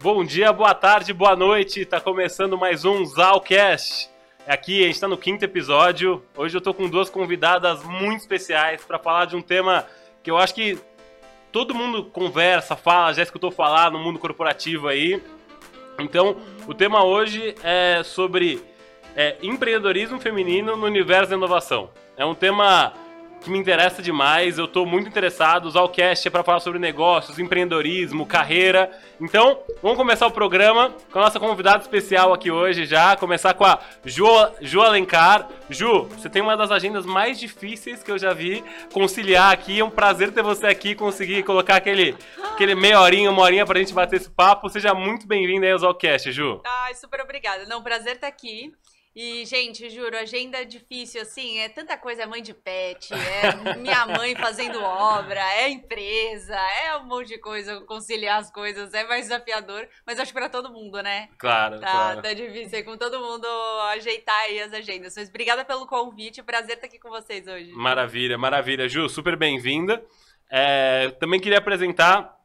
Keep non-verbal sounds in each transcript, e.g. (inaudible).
Bom dia, boa tarde, boa noite. Tá começando mais um Zalcast. Aqui a gente tá no quinto episódio. Hoje eu tô com duas convidadas muito especiais para falar de um tema que eu acho que todo mundo conversa, fala, já escutou falar no mundo corporativo aí. Então, o tema hoje é sobre é, empreendedorismo feminino no universo da inovação. É um tema que me interessa demais, eu estou muito interessado. O Zalcast é para falar sobre negócios, empreendedorismo, carreira. Então, vamos começar o programa com a nossa convidada especial aqui hoje já. Começar com a Ju, Ju Alencar. Ju, você tem uma das agendas mais difíceis que eu já vi conciliar aqui. É um prazer ter você aqui, conseguir colocar aquele, aquele meia horinha, uma horinha pra gente bater esse papo. Seja muito bem-vinda aí ao Zalcast, Ju. Ai, super obrigada. Não, prazer estar aqui. E, gente, juro, agenda difícil, assim, é tanta coisa, é mãe de pet, é minha mãe fazendo obra, é empresa, é um monte de coisa, conciliar as coisas, é mais desafiador, mas acho para todo mundo, né? Claro, tá, claro. Tá difícil, com todo mundo ajeitar aí as agendas. Mas obrigada pelo convite, prazer estar aqui com vocês hoje. Maravilha, maravilha. Ju, super bem-vinda. É, também queria apresentar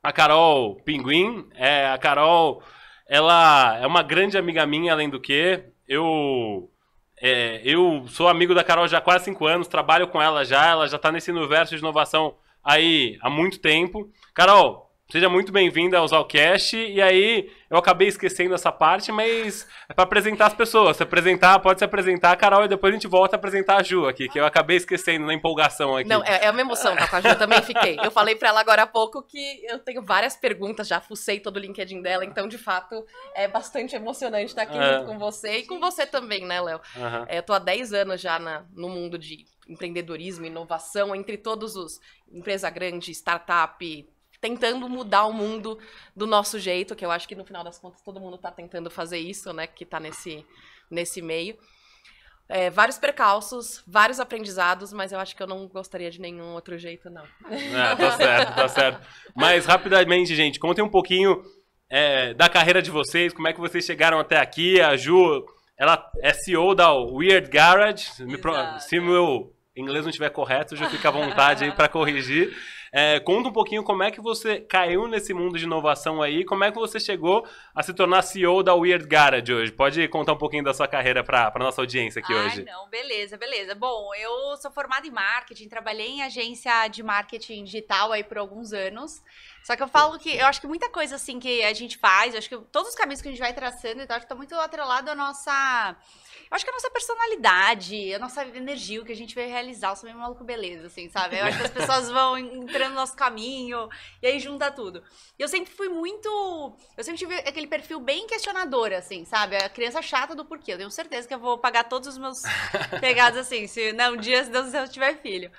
a Carol Pinguim. É, a Carol, ela é uma grande amiga minha, além do que eu é, eu sou amigo da Carol já há quase cinco anos, trabalho com ela já, ela já está nesse universo de inovação aí há muito tempo. Carol, Seja muito bem-vinda ao Zalcast. E aí, eu acabei esquecendo essa parte, mas é para apresentar as pessoas. Se apresentar, pode se apresentar, Carol, e depois a gente volta a apresentar a Ju aqui, que eu acabei esquecendo na empolgação aqui. Não, é, é uma emoção tá com a Ju, eu também fiquei. Eu falei para ela agora há pouco que eu tenho várias perguntas, já fucei todo o LinkedIn dela, então, de fato, é bastante emocionante estar aqui é. junto com você e com você também, né, Léo? Uhum. É, eu tô há 10 anos já na, no mundo de empreendedorismo, inovação, entre todos os empresa grande, startup, tentando mudar o mundo do nosso jeito, que eu acho que no final das contas todo mundo está tentando fazer isso, né? Que está nesse, nesse meio. É, vários percalços, vários aprendizados, mas eu acho que eu não gostaria de nenhum outro jeito, não. É, tá certo, tá certo. Mas rapidamente, gente, contem um pouquinho é, da carreira de vocês, como é que vocês chegaram até aqui. A Ju, ela é CEO da Weird Garage. Se meu inglês não estiver correto, já fica à vontade aí para corrigir. É, conta um pouquinho como é que você caiu nesse mundo de inovação aí, como é que você chegou a se tornar CEO da Weird Garage hoje. Pode contar um pouquinho da sua carreira para a nossa audiência aqui Ai, hoje. não, beleza, beleza. Bom, eu sou formada em marketing, trabalhei em agência de marketing digital aí por alguns anos. Só que eu falo que eu acho que muita coisa assim que a gente faz, eu acho que todos os caminhos que a gente vai traçando e tal, acho que tá muito atrelado à nossa eu acho que a nossa personalidade, a nossa energia, o que a gente veio realizar, eu sou meio maluco beleza, assim, sabe? Eu acho que as pessoas vão entrando no nosso caminho e aí junta tudo. E eu sempre fui muito. Eu sempre tive aquele perfil bem questionador, assim, sabe? A criança chata do porquê. Eu tenho certeza que eu vou pagar todos os meus (laughs) pegados assim, se não, um dia, se Deus eu tiver filho.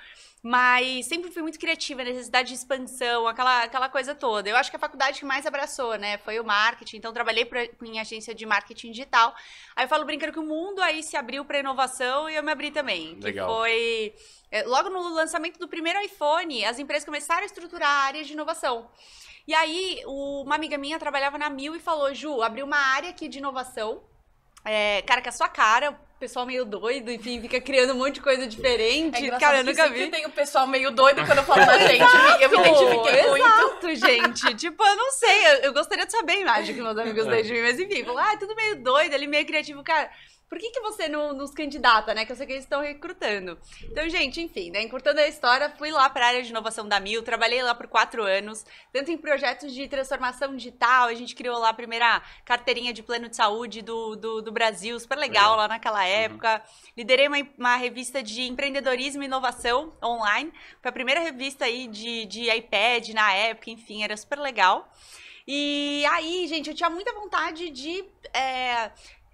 Mas sempre fui muito criativa, necessidade de expansão, aquela, aquela coisa toda. Eu acho que a faculdade que mais abraçou, né, foi o marketing. Então, trabalhei pra, em agência de marketing digital. Aí eu falo brincando que o mundo aí se abriu para inovação e eu me abri também. Legal. Que foi... É, logo no lançamento do primeiro iPhone, as empresas começaram a estruturar a área de inovação. E aí, uma amiga minha trabalhava na Mil e falou, Ju, abriu uma área aqui de inovação. É, cara, que é a sua cara, pessoal meio doido, enfim, fica criando um monte de coisa diferente. É cara, eu nunca vi. tem o pessoal meio doido quando eu falo da (laughs) gente. eu me identifiquei exato, muito. Exato, gente. tipo, eu não sei. Eu, eu, gostaria de saber a imagem que meus amigos têm de mim, mas enfim, falam, ah, tudo meio doido, ali meio criativo, cara por que, que você não nos candidata, né? Que eu sei que eles estão recrutando. Então, gente, enfim, né? Encurtando a história, fui lá para a área de inovação da Mil, trabalhei lá por quatro anos, tanto em projetos de transformação digital, a gente criou lá a primeira carteirinha de plano de saúde do, do, do Brasil, super legal lá naquela uhum. época. Uhum. Liderei uma, uma revista de empreendedorismo e inovação online, foi a primeira revista aí de, de iPad na época, enfim, era super legal. E aí, gente, eu tinha muita vontade de é,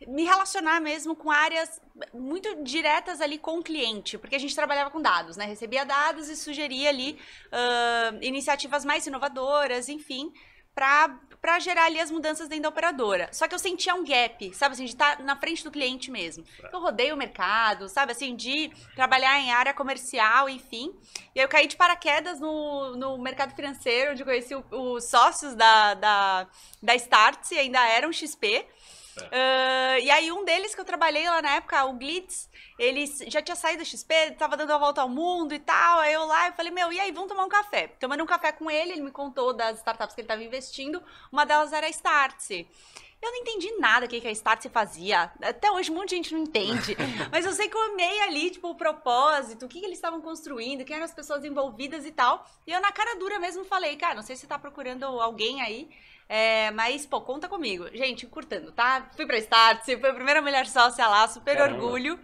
me relacionar mesmo com áreas muito diretas ali com o cliente, porque a gente trabalhava com dados, né? Recebia dados e sugeria ali uh, iniciativas mais inovadoras, enfim, para gerar ali as mudanças dentro da operadora. Só que eu sentia um gap, sabe assim, de estar tá na frente do cliente mesmo. Eu rodei o mercado, sabe assim, de trabalhar em área comercial, enfim. E aí eu caí de paraquedas no, no mercado financeiro, onde eu conheci os sócios da, da, da Startse, ainda eram XP. Uh, e aí, um deles que eu trabalhei lá na época, o Glitz, ele já tinha saído do XP, tava dando a volta ao mundo e tal. Aí eu lá, eu falei, meu, e aí, vamos tomar um café? Tomando um café com ele, ele me contou das startups que ele tava investindo. Uma delas era a Startse. Eu não entendi nada o que, que a Startse fazia. Até hoje um monte de gente não entende. (laughs) Mas eu sei que eu amei ali, tipo, o propósito, o que, que eles estavam construindo, quem eram as pessoas envolvidas e tal. E eu, na cara dura mesmo, falei, cara, não sei se você tá procurando alguém aí é, mas, pô, conta comigo. Gente, curtando, tá? Fui pra Start, fui a primeira mulher sócia lá, super Caramba. orgulho.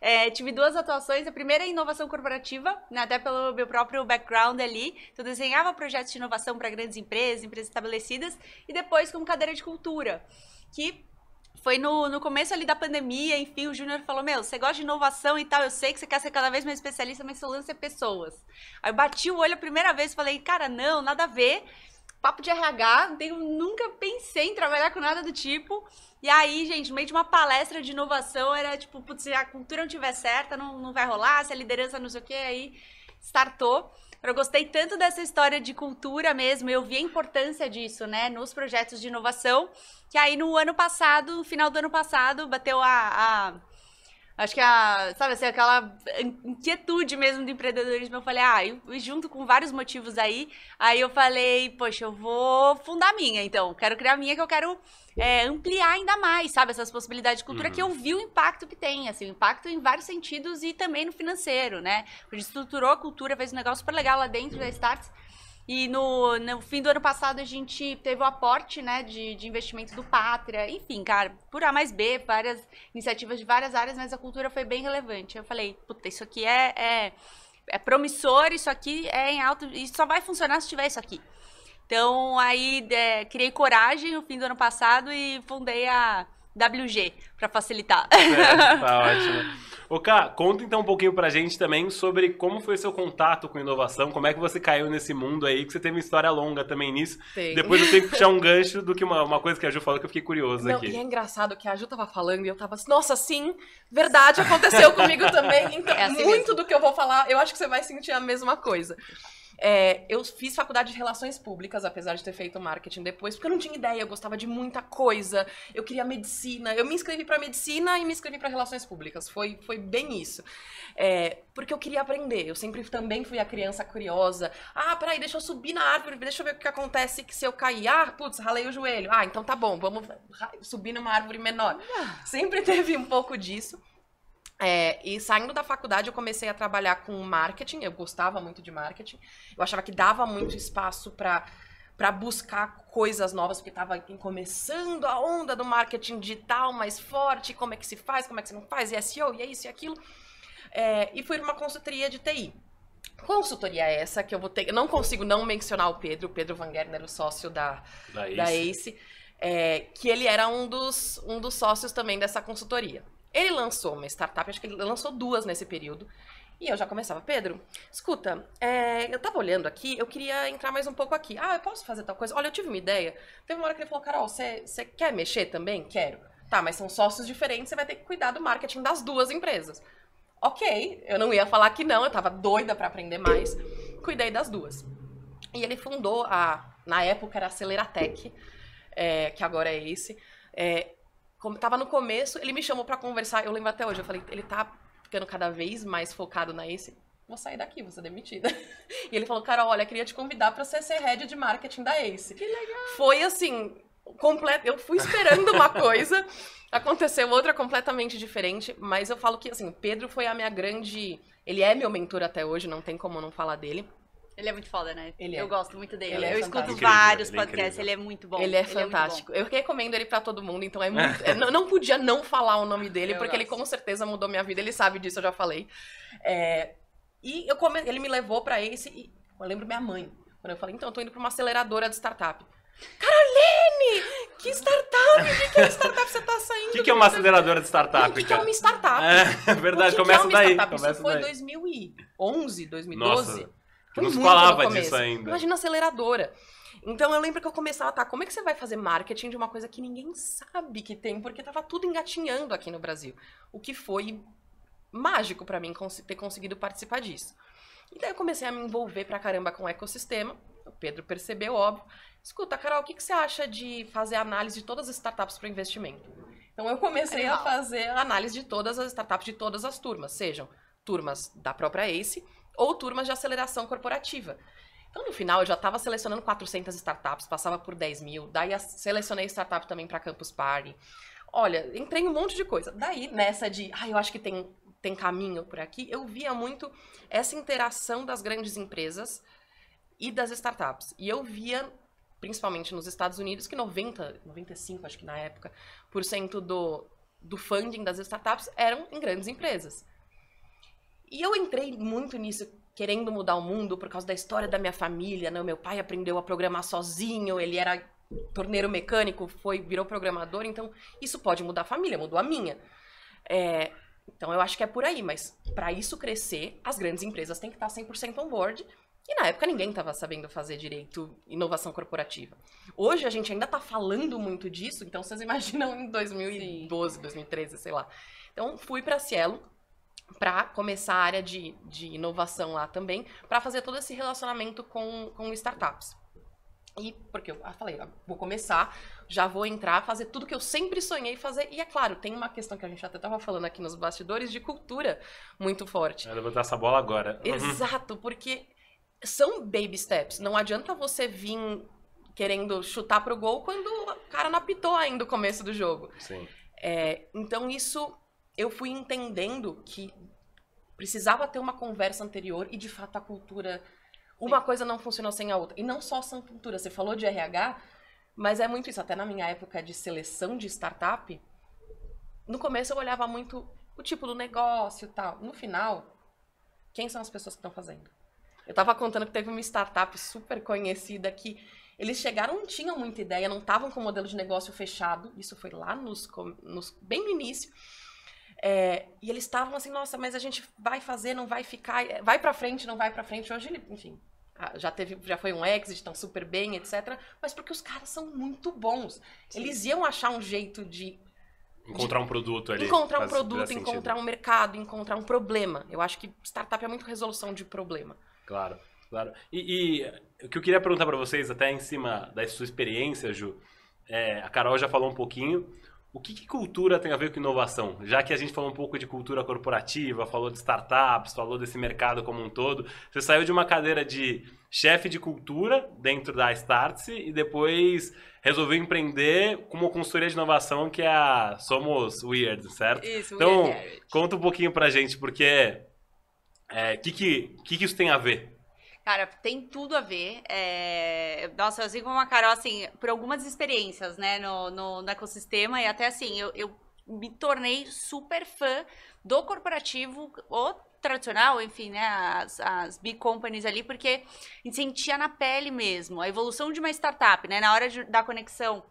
É, tive duas atuações. A primeira é inovação corporativa, né, até pelo meu próprio background ali. Então, eu desenhava projetos de inovação para grandes empresas, empresas estabelecidas. E depois como cadeira de cultura, que foi no, no começo ali da pandemia, enfim, o Júnior falou, meu, você gosta de inovação e tal, eu sei que você quer ser cada vez mais especialista, mas seu lance é pessoas. Aí eu bati o olho a primeira vez e falei, cara, não, nada a ver papo de RH, tenho, nunca pensei em trabalhar com nada do tipo. E aí, gente, no meio de uma palestra de inovação, era tipo, putz, se a cultura não tiver certa, não, não vai rolar, se a liderança não sei o quê, aí startou. Eu gostei tanto dessa história de cultura mesmo, eu vi a importância disso, né, nos projetos de inovação, que aí no ano passado, no final do ano passado, bateu a, a Acho que a, sabe assim, aquela inquietude mesmo do empreendedorismo, eu falei, ah, e junto com vários motivos aí, aí eu falei, poxa, eu vou fundar a minha, então, quero criar a minha que eu quero é, ampliar ainda mais, sabe, essas possibilidades de cultura uhum. que eu vi o impacto que tem, assim, o impacto em vários sentidos e também no financeiro, né? A gente estruturou a cultura, fez um negócio super legal lá dentro da Starts, e no, no fim do ano passado a gente teve o aporte né, de, de investimento do Pátria, enfim, cara, por A mais B, várias iniciativas de várias áreas, mas a cultura foi bem relevante. Eu falei, puta, isso aqui é, é, é promissor, isso aqui é em alto, e só vai funcionar se tiver isso aqui. Então, aí é, criei coragem no fim do ano passado e fundei a WG para facilitar. É, tá ótimo. (laughs) Ô, Ká, conta então um pouquinho pra gente também sobre como foi seu contato com inovação, como é que você caiu nesse mundo aí, que você teve uma história longa também nisso. Tem. Depois eu tenho que (laughs) puxar um gancho do que uma, uma coisa que a Ju falou que eu fiquei curioso Não, aqui. E é engraçado que a Ju tava falando e eu tava assim, nossa, sim, verdade, aconteceu comigo também. Então, (laughs) é assim muito mesmo. do que eu vou falar, eu acho que você vai sentir a mesma coisa. É, eu fiz faculdade de relações públicas, apesar de ter feito marketing depois, porque eu não tinha ideia, eu gostava de muita coisa. Eu queria medicina. Eu me inscrevi para medicina e me inscrevi para relações públicas. Foi, foi bem isso. É, porque eu queria aprender. Eu sempre também fui a criança curiosa. Ah, peraí, deixa eu subir na árvore, deixa eu ver o que acontece se eu cair. Ah, putz, ralei o joelho. Ah, então tá bom, vamos subir numa árvore menor. Sempre (laughs) teve um pouco disso. É, e saindo da faculdade, eu comecei a trabalhar com marketing. Eu gostava muito de marketing. Eu achava que dava muito espaço para para buscar coisas novas, porque estava começando a onda do marketing digital mais forte, como é que se faz, como é que se não faz, e SEO, e é isso e aquilo. É, e fui numa consultoria de TI. Consultoria é essa que eu vou ter. Eu não consigo não mencionar o Pedro, o Pedro Van Gerner, o sócio da, da Ace, da Ace é, que ele era um dos, um dos sócios também dessa consultoria. Ele lançou uma startup, acho que ele lançou duas nesse período. E eu já começava, Pedro, escuta, é, eu tava olhando aqui, eu queria entrar mais um pouco aqui. Ah, eu posso fazer tal coisa? Olha, eu tive uma ideia. Teve uma hora que ele falou, Carol, você quer mexer também? Quero. Tá, mas são sócios diferentes, você vai ter que cuidar do marketing das duas empresas. Ok, eu não ia falar que não, eu tava doida para aprender mais. Cuidei das duas. E ele fundou a, na época era a Aceleratec, é, que agora é esse. É, como tava no começo, ele me chamou para conversar, eu lembro até hoje, eu falei, ele tá ficando cada vez mais focado na Ace, vou sair daqui, vou ser demitida. (laughs) E ele falou, cara, olha, queria te convidar para ser head de marketing da Ace. Que legal! Foi assim, completo, eu fui esperando uma (laughs) coisa, aconteceu outra completamente diferente, mas eu falo que, assim, Pedro foi a minha grande, ele é meu mentor até hoje, não tem como não falar dele. Ele é muito foda, né? Ele é. Eu gosto muito dele. Ele é eu escuto vários ele é podcasts, ele é muito bom. Ele é ele fantástico. É eu recomendo ele para todo mundo, então é (laughs) muito. é, não, não podia não falar o nome dele, eu porque gosto. ele com certeza mudou minha vida. Ele sabe disso, eu já falei. É, e eu come... ele me levou para esse. E eu lembro minha mãe. Quando eu falei, então, eu tô indo pra uma aceleradora de startup. Caroline! Que startup? O que, é startup você tá saindo? O que, que, é uma aceleradora de startup? O que, que, é uma startup? É, (laughs) verdade, começa é daí. Startup? Começa Isso foi daí. 2011, 2012. Nossa. Foi não se falava disso ainda. Imagina aceleradora. Então eu lembro que eu começava, tá, como é que você vai fazer marketing de uma coisa que ninguém sabe que tem, porque tava tudo engatinhando aqui no Brasil. O que foi mágico para mim ter conseguido participar disso. E daí eu comecei a me envolver pra caramba com o ecossistema. O Pedro percebeu, óbvio. Escuta, Carol, o que, que você acha de fazer análise de todas as startups para investimento? Então eu comecei a fazer a análise de todas as startups de todas as turmas, sejam turmas da própria ACE ou turmas de aceleração corporativa. Então, no final, eu já estava selecionando 400 startups, passava por 10 mil. Daí, selecionei startup também para Campus Party. Olha, entrei em um monte de coisa. Daí, nessa de, ah, eu acho que tem, tem caminho por aqui, eu via muito essa interação das grandes empresas e das startups. E eu via, principalmente nos Estados Unidos, que 90, 95, acho que na época, por cento do, do funding das startups eram em grandes empresas. E eu entrei muito nisso querendo mudar o mundo por causa da história da minha família, né? O meu pai aprendeu a programar sozinho, ele era torneiro mecânico, foi virou programador, então isso pode mudar a família, mudou a minha. É, então eu acho que é por aí, mas para isso crescer, as grandes empresas têm que estar 100% on board. E na época ninguém estava sabendo fazer direito inovação corporativa. Hoje a gente ainda está falando muito disso, então vocês (laughs) imaginam em 2012, 2013, sei lá. Então fui para Cielo, para começar a área de, de inovação lá também, para fazer todo esse relacionamento com, com startups. E porque eu falei, vou começar, já vou entrar, fazer tudo que eu sempre sonhei fazer. E é claro, tem uma questão que a gente até estava falando aqui nos bastidores de cultura muito forte. Vai levantar essa bola agora. (laughs) Exato, porque são baby steps. Não adianta você vir querendo chutar pro gol quando o cara não apitou ainda o começo do jogo. Sim. É, então isso eu fui entendendo que precisava ter uma conversa anterior e de fato a cultura uma coisa não funcionou sem a outra. E não só a cultura você falou de RH mas é muito isso. Até na minha época de seleção de startup no começo eu olhava muito o tipo do negócio e tal. No final quem são as pessoas que estão fazendo? Eu estava contando que teve uma startup super conhecida que eles chegaram, não tinham muita ideia, não estavam com o modelo de negócio fechado. Isso foi lá nos, nos bem no início. É, e eles estavam assim, nossa, mas a gente vai fazer, não vai ficar, vai para frente, não vai para frente. Hoje, enfim, já teve, já foi um exit, estão super bem, etc. Mas porque os caras são muito bons. Sim. Eles iam achar um jeito de encontrar um produto ali. Encontrar um produto, encontrar um mercado, encontrar um problema. Eu acho que startup é muito resolução de problema. Claro, claro. E, e o que eu queria perguntar para vocês, até em cima da sua experiência, Ju, é, a Carol já falou um pouquinho. O que, que, cultura tem a ver com inovação? Já que a gente falou um pouco de cultura corporativa, falou de startups, falou desse mercado como um todo, você saiu de uma cadeira de chefe de cultura dentro da Startse e depois resolveu empreender com uma consultoria de inovação que é a Somos Weird, certo? Isso, então, Weird conta um pouquinho pra gente, porque o é, que, que, que, que isso tem a ver? Cara, tem tudo a ver. É... Nossa, assim como a Carol, assim, por algumas experiências, né, no, no, no ecossistema, e até assim, eu, eu me tornei super fã do corporativo, o tradicional, enfim, né, as, as big companies ali, porque sentia na pele mesmo a evolução de uma startup, né, na hora de, da conexão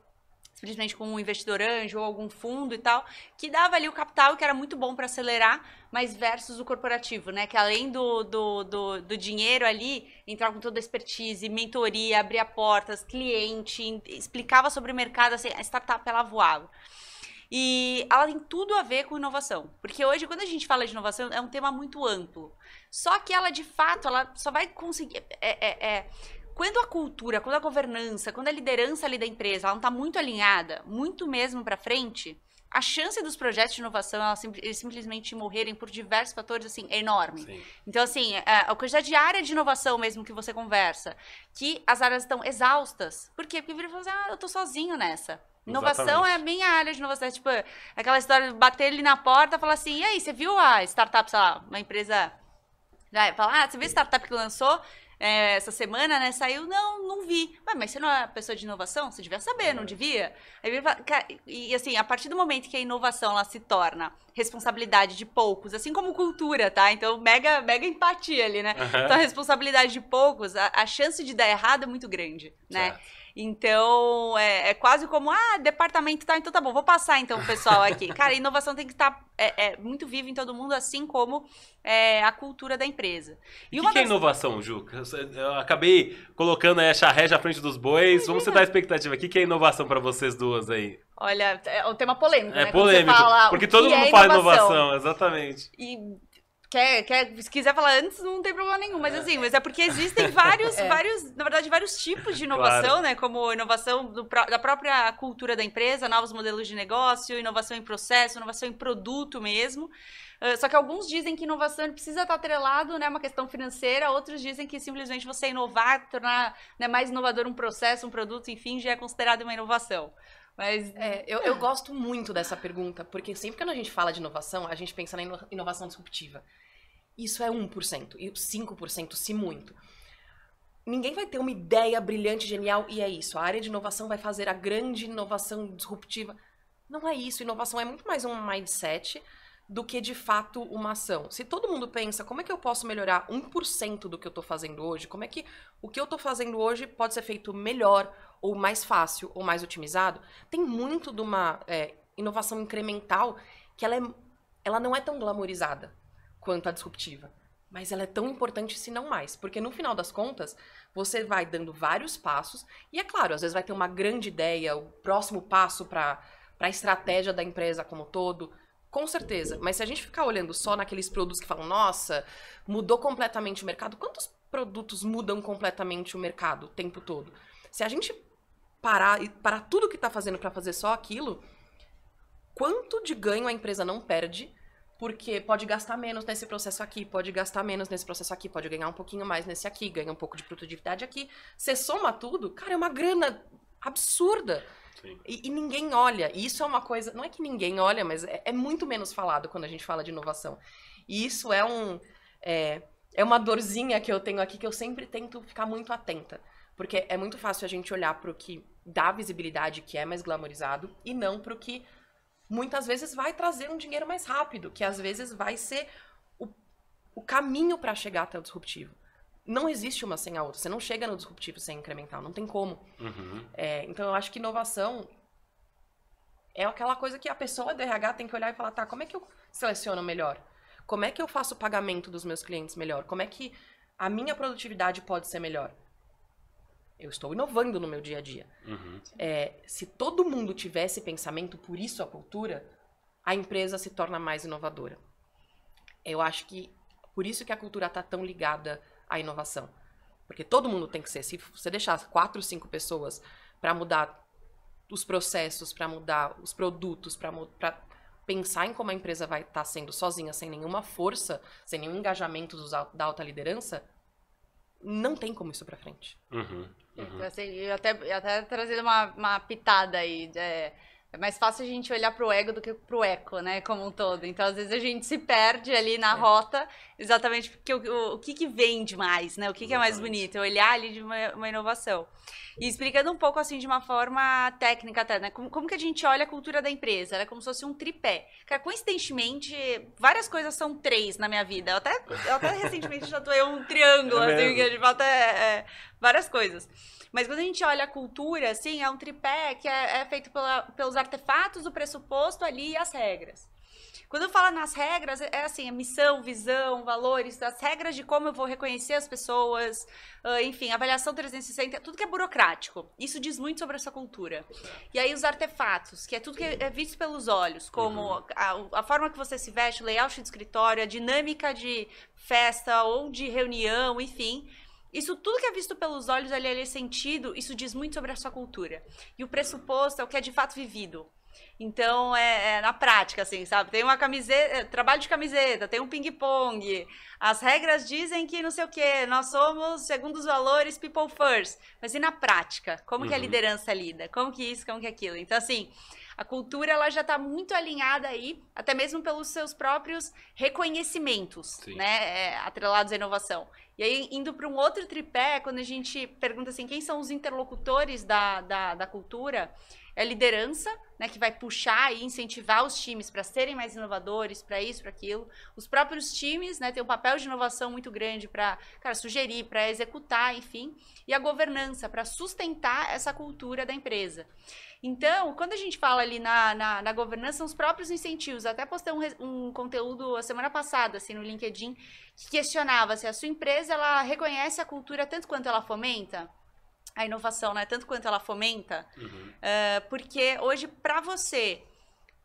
simplesmente com um investidor anjo ou algum fundo e tal, que dava ali o capital que era muito bom para acelerar, mas versus o corporativo, né? Que além do, do, do, do dinheiro ali, entrava com toda a expertise, mentoria, abria portas, cliente, explicava sobre o mercado, assim, a startup ela voava. E ela tem tudo a ver com inovação. Porque hoje, quando a gente fala de inovação, é um tema muito amplo. Só que ela, de fato, ela só vai conseguir. É, é, é, quando a cultura, quando a governança, quando a liderança ali da empresa ela não está muito alinhada, muito mesmo para frente, a chance dos projetos de inovação elas, eles simplesmente morrerem por diversos fatores assim é enorme. Sim. Então assim, a, a quantidade de área de inovação mesmo que você conversa, que as áreas estão exaustas. Por quê? Porque vira e fala assim, ah, eu tô sozinho nessa. Inovação Exatamente. é a minha área de inovação. É, tipo, aquela história de bater ele na porta e falar assim, e aí, você viu a startup, sei lá, uma empresa... Já, fala, ah, você viu a startup que lançou? É, essa semana, né? Saiu, não, não vi. Ué, mas você não é pessoa de inovação? Você devia saber, não devia? E assim, a partir do momento que a inovação ela se torna responsabilidade de poucos, assim como cultura, tá? Então, mega, mega empatia ali, né? Uhum. Então, a responsabilidade de poucos, a, a, chance de dar errado é muito grande, né? Certo. Então, é, é, quase como, ah, departamento tá, então tá bom, vou passar então o pessoal aqui. (laughs) Cara, inovação tem que estar tá, é, é, muito viva em todo mundo, assim como é, a cultura da empresa. E o que, que é inovação, Ju? Eu acabei colocando a charré à frente dos bois. Vamos sentar a expectativa. O que, que é inovação para vocês duas aí? Olha, é um tema polêmico, é né? Polêmico, porque todo mundo é fala inovação. inovação, exatamente. E Quer, quer, se quiser falar antes, não tem problema nenhum. Mas assim, mas é porque existem vários, (laughs) é. vários, na verdade, vários tipos de inovação, claro. né? Como inovação do, da própria cultura da empresa, novos modelos de negócio, inovação em processo, inovação em produto mesmo. Uh, só que alguns dizem que inovação precisa estar atrelado, né? Uma questão financeira, outros dizem que simplesmente você inovar, tornar né, mais inovador um processo, um produto, enfim, já é considerado uma inovação. Mas. É, eu, eu gosto muito dessa pergunta, porque sempre que a gente fala de inovação, a gente pensa na inovação disruptiva. Isso é 1%, e 5%, se muito. Ninguém vai ter uma ideia brilhante, genial, e é isso. A área de inovação vai fazer a grande inovação disruptiva. Não é isso. Inovação é muito mais um mindset do que de fato uma ação. Se todo mundo pensa, como é que eu posso melhorar 1% do que eu estou fazendo hoje? Como é que o que eu estou fazendo hoje pode ser feito melhor, ou mais fácil, ou mais otimizado? Tem muito de uma é, inovação incremental que ela, é, ela não é tão glamorizada quanto a disruptiva. Mas ela é tão importante, se não mais. Porque no final das contas, você vai dando vários passos. E é claro, às vezes vai ter uma grande ideia, o próximo passo para a estratégia da empresa como todo. Com certeza. Mas se a gente ficar olhando só naqueles produtos que falam, nossa, mudou completamente o mercado, quantos produtos mudam completamente o mercado o tempo todo? Se a gente parar e parar tudo que está fazendo para fazer só aquilo, quanto de ganho a empresa não perde porque pode gastar menos nesse processo aqui, pode gastar menos nesse processo aqui, pode ganhar um pouquinho mais nesse aqui, ganha um pouco de produtividade aqui. Você soma tudo, cara, é uma grana absurda. E, e, ninguém olha. E isso é uma coisa. Não é que ninguém olha, mas é, é, muito menos falado quando a gente fala de inovação. E isso é um. É, é uma dorzinha que eu tenho aqui que eu sempre tento ficar muito atenta. Porque é muito fácil a gente olhar para o que dá visibilidade, que é mais glamorizado, e não para o que muitas vezes vai trazer um dinheiro mais rápido, que às vezes vai ser o, o caminho para chegar até o disruptivo. Não existe uma sem a outra. Você não chega no disruptivo sem incremental, não tem como. Uhum. É, então eu acho que inovação é aquela coisa que a pessoa do RH tem que olhar e falar, tá, como é que eu seleciono melhor? Como é que eu faço o pagamento dos meus clientes melhor? Como é que a minha produtividade pode ser melhor? Eu estou inovando no meu dia a dia. Uhum. É, se todo mundo tivesse pensamento, por isso a cultura, a empresa se torna mais inovadora. Eu acho que por isso que a cultura está tão ligada à inovação. Porque todo mundo tem que ser. Se você deixar quatro, cinco pessoas para mudar os processos, para mudar os produtos, para pensar em como a empresa vai estar tá sendo sozinha, sem nenhuma força, sem nenhum engajamento dos, da alta liderança, não tem como isso para frente. Uhum. Uhum. Assim, até, até trazendo uma, uma pitada aí. É, é mais fácil a gente olhar pro ego do que pro eco, né? Como um todo. Então, às vezes, a gente se perde ali na é. rota, exatamente porque o, o, o, que, que vende mais, né? O que, que é mais bonito? É olhar ali de uma, uma, inovação. E explicando um pouco, assim, de uma forma técnica até, né? Como, como que a gente olha a cultura da empresa? Ela é como se fosse um tripé. Cara, coincidentemente, várias coisas são três na minha vida. Eu até, eu até recentemente já tô um triângulo, é assim, que de fato é, é várias coisas. Mas quando a gente olha a cultura, assim, é um tripé que é, é feito pela, pelos artefatos do pressuposto ali e as regras. Quando eu falo nas regras, é assim, a missão, visão, valores, as regras de como eu vou reconhecer as pessoas, uh, enfim, avaliação 360, tudo que é burocrático. Isso diz muito sobre essa cultura. E aí os artefatos, que é tudo que é visto pelos olhos, como uhum. a, a, forma que você se veste, o layout de escritório, a dinâmica de festa ou de reunião, enfim. Isso tudo que é visto pelos olhos, ali é sentido, isso diz muito sobre a sua cultura. E o pressuposto é o que é de fato vivido. Então, é, é, na prática, assim, sabe? Tem uma camiseta, é, trabalho de camiseta, tem um ping-pong. As regras dizem que não sei o quê, nós somos, segundo os valores, people first. Mas e na prática? Como uhum. que a uhum. liderança lida? Como que isso, como que aquilo? Então, assim, a cultura ela já está muito alinhada aí, até mesmo pelos seus próprios reconhecimentos, Sim. né? É, atrelados à inovação. E aí, indo para um outro tripé, quando a gente pergunta assim, quem são os interlocutores da, da, da cultura, é a liderança, né, que vai puxar e incentivar os times para serem mais inovadores, para isso, para aquilo. Os próprios times, né, têm um papel de inovação muito grande para, sugerir, para executar, enfim. E a governança, para sustentar essa cultura da empresa. Então, quando a gente fala ali na, na, na governança, são os próprios incentivos. Até postei um, um, conteúdo a semana passada, assim, no LinkedIn, que questionava se a sua empresa, ela reconhece a cultura tanto quanto ela fomenta a inovação, né? Tanto quanto ela fomenta. Uhum. Uh, porque hoje, para você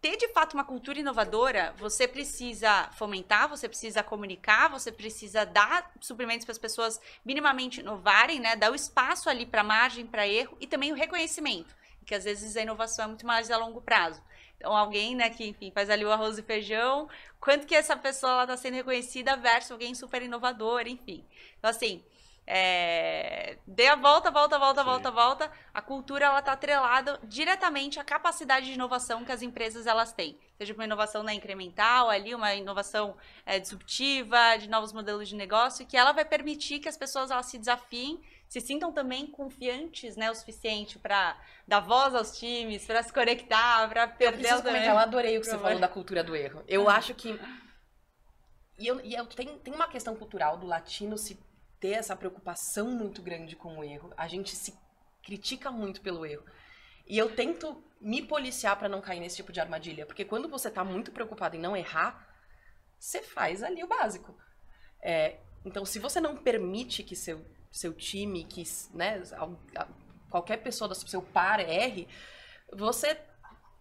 ter de fato uma cultura inovadora, você precisa fomentar, você precisa comunicar, você precisa dar suprimentos para as pessoas minimamente inovarem, né? Dar o espaço ali para margem, para erro e também o reconhecimento, que às vezes a inovação é muito mais a longo prazo. Então, alguém, né, que, enfim, faz ali o arroz e feijão, quanto que essa pessoa está sendo reconhecida versus alguém super inovador, enfim. Então, assim, é, dê a volta, volta, volta, Sim. volta, volta. A cultura ela está atrelada diretamente à capacidade de inovação que as empresas elas têm. Seja uma inovação na incremental, ali uma inovação é, disruptiva, de novos modelos de negócio, que ela vai permitir que as pessoas elas se desafiem, se sintam também confiantes, né, o suficiente para dar voz aos times, para se conectar, para perder. Eu comentar, eu adorei o que você falou da cultura do erro. Eu acho que e, eu, e eu, tem, tem uma questão cultural do latino se ter essa preocupação muito grande com o erro. A gente se critica muito pelo erro. E eu tento me policiar para não cair nesse tipo de armadilha, porque quando você tá muito preocupado em não errar, você faz ali o básico. É, então, se você não permite que seu, seu time, que né, qualquer pessoa do seu par erre, você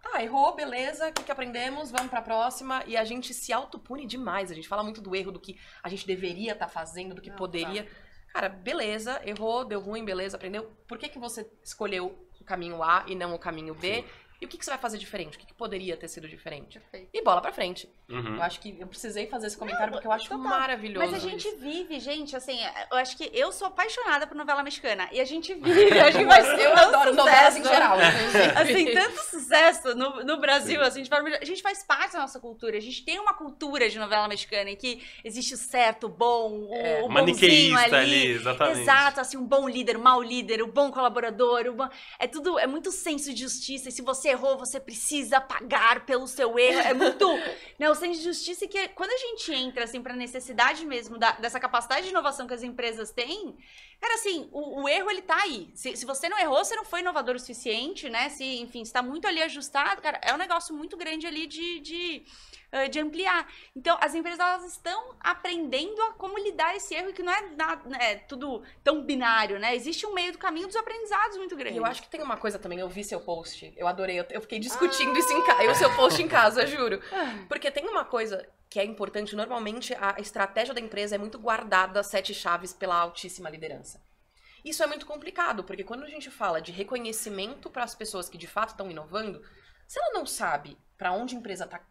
Tá, errou, beleza, o que, que aprendemos? Vamos pra próxima. E a gente se autopune demais. A gente fala muito do erro, do que a gente deveria estar tá fazendo, do que Não, poderia. Tá. Cara, beleza, errou, deu ruim, beleza, aprendeu. Por que, que você escolheu o caminho A e não o caminho B? Sim. E o que, que você vai fazer diferente? O que, que poderia ter sido diferente? Perfeito. E bola pra frente. Uhum. Eu acho que eu precisei fazer esse comentário não, porque eu acho total. maravilhoso. Mas a gente isso. vive, gente, assim, eu acho que eu sou apaixonada por novela mexicana. E a gente vive, a gente vai (laughs) Eu adoro novelas em geral. (laughs) assim, tanto sucesso no, no Brasil, assim, a gente faz parte da nossa cultura. A gente tem uma cultura de novela mexicana em que existe o certo, o bom, o, é, o bonzinho ali. ali. Exatamente. Exato, assim, um bom líder, um mau líder, o um bom colaborador. Um bom... É tudo, é muito senso de justiça. E se você errou, você precisa pagar pelo seu erro. É muito. né, o senso de justiça que quando a gente entra, assim, pra necessidade mesmo da, dessa capacidade de inovação que as empresas têm, cara, assim, o, o erro ele tá aí. Se, se, você não errou, você não foi inovador o suficiente, né? Se, enfim, está muito ali ajustado, cara, é um negócio muito grande ali de, de de ampliar. Então, as empresas elas estão aprendendo a como lidar esse erro, que não é, nada, é tudo tão binário, né? Existe um meio do caminho dos aprendizados muito grande. E eu acho que tem uma coisa também, eu vi seu post, eu adorei, eu, eu fiquei discutindo ah. isso em casa, o seu post em casa, juro. Ah. Porque tem uma coisa que é importante, normalmente a estratégia da empresa é muito guardada sete chaves pela altíssima liderança. Isso é muito complicado, porque quando a gente fala de reconhecimento para as pessoas que de fato estão inovando, se ela não sabe para onde a empresa está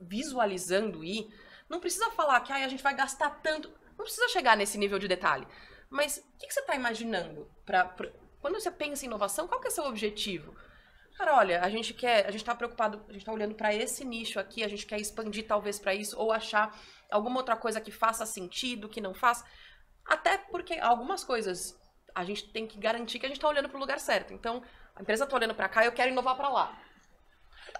visualizando ir, não precisa falar que ah, a gente vai gastar tanto. Não precisa chegar nesse nível de detalhe. Mas o que, que você está imaginando? Pra, pra, quando você pensa em inovação, qual que é o seu objetivo? Cara, olha, a gente quer, a gente está preocupado, a gente está olhando para esse nicho aqui, a gente quer expandir talvez para isso, ou achar alguma outra coisa que faça sentido, que não faça. Até porque algumas coisas a gente tem que garantir que a gente está olhando para o lugar certo. Então, a empresa está olhando para cá, eu quero inovar para lá.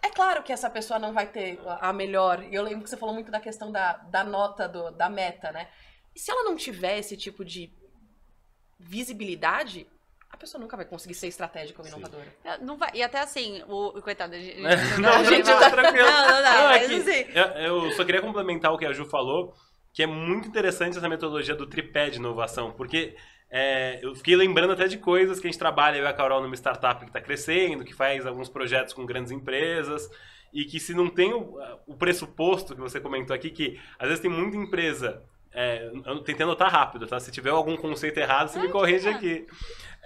É claro que essa pessoa não vai ter a melhor. Eu lembro que você falou muito da questão da, da nota, do, da meta, né? E se ela não tiver esse tipo de visibilidade, a pessoa nunca vai conseguir ser estratégica ou inovadora. É, não vai. E até assim, o, coitado. A gente, (laughs) não, a gente tá tranquilo. Não, não, não. não é que, assim... eu, eu só queria complementar o que a Ju falou, que é muito interessante essa metodologia do tripé de inovação, porque é, eu fiquei lembrando até de coisas que a gente trabalha, eu e a Carol, numa startup que está crescendo, que faz alguns projetos com grandes empresas, e que se não tem o, o pressuposto que você comentou aqui, que às vezes tem muita empresa é, eu tentei anotar rápido, tá? Se tiver algum conceito errado, você me corrige aqui.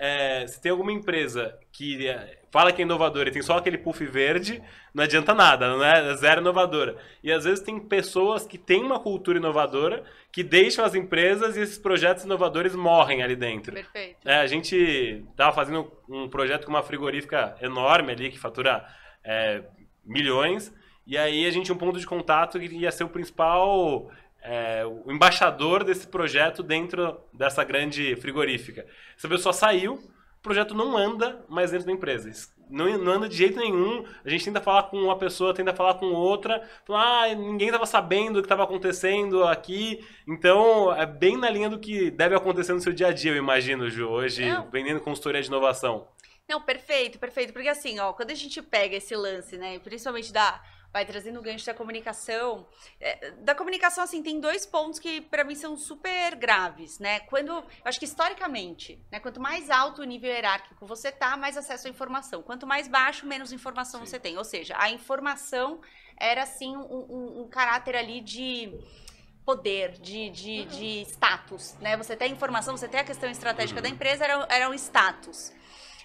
É, se tem alguma empresa que é, fala que é inovadora e tem só aquele puff verde, não adianta nada, não é zero inovadora. E às vezes tem pessoas que têm uma cultura inovadora que deixam as empresas e esses projetos inovadores morrem ali dentro. Perfeito. É, a gente estava fazendo um projeto com uma frigorífica enorme ali, que fatura é, milhões, e aí a gente tinha um ponto de contato que ia ser o principal é, o embaixador desse projeto dentro dessa grande frigorífica. Essa pessoa saiu, o projeto não anda mais dentro da empresa. Não, não anda de jeito nenhum. A gente tenta falar com uma pessoa, tenta falar com outra. Fala, ah, ninguém estava sabendo o que estava acontecendo aqui. Então, é bem na linha do que deve acontecer no seu dia a dia, eu imagino, Ju, hoje, não. vendendo consultoria de inovação. Não, perfeito, perfeito. Porque assim, ó, quando a gente pega esse lance, né, principalmente da vai trazendo o gancho da comunicação. É, da comunicação, assim, tem dois pontos que para mim são super graves, né? Quando, eu acho que historicamente, né, quanto mais alto o nível hierárquico você tá, mais acesso à informação. Quanto mais baixo, menos informação Sim. você tem. Ou seja, a informação era, assim, um, um, um caráter ali de poder, de, de, uhum. de status, né? Você tem informação, você tem a questão estratégica uhum. da empresa, era, era um status.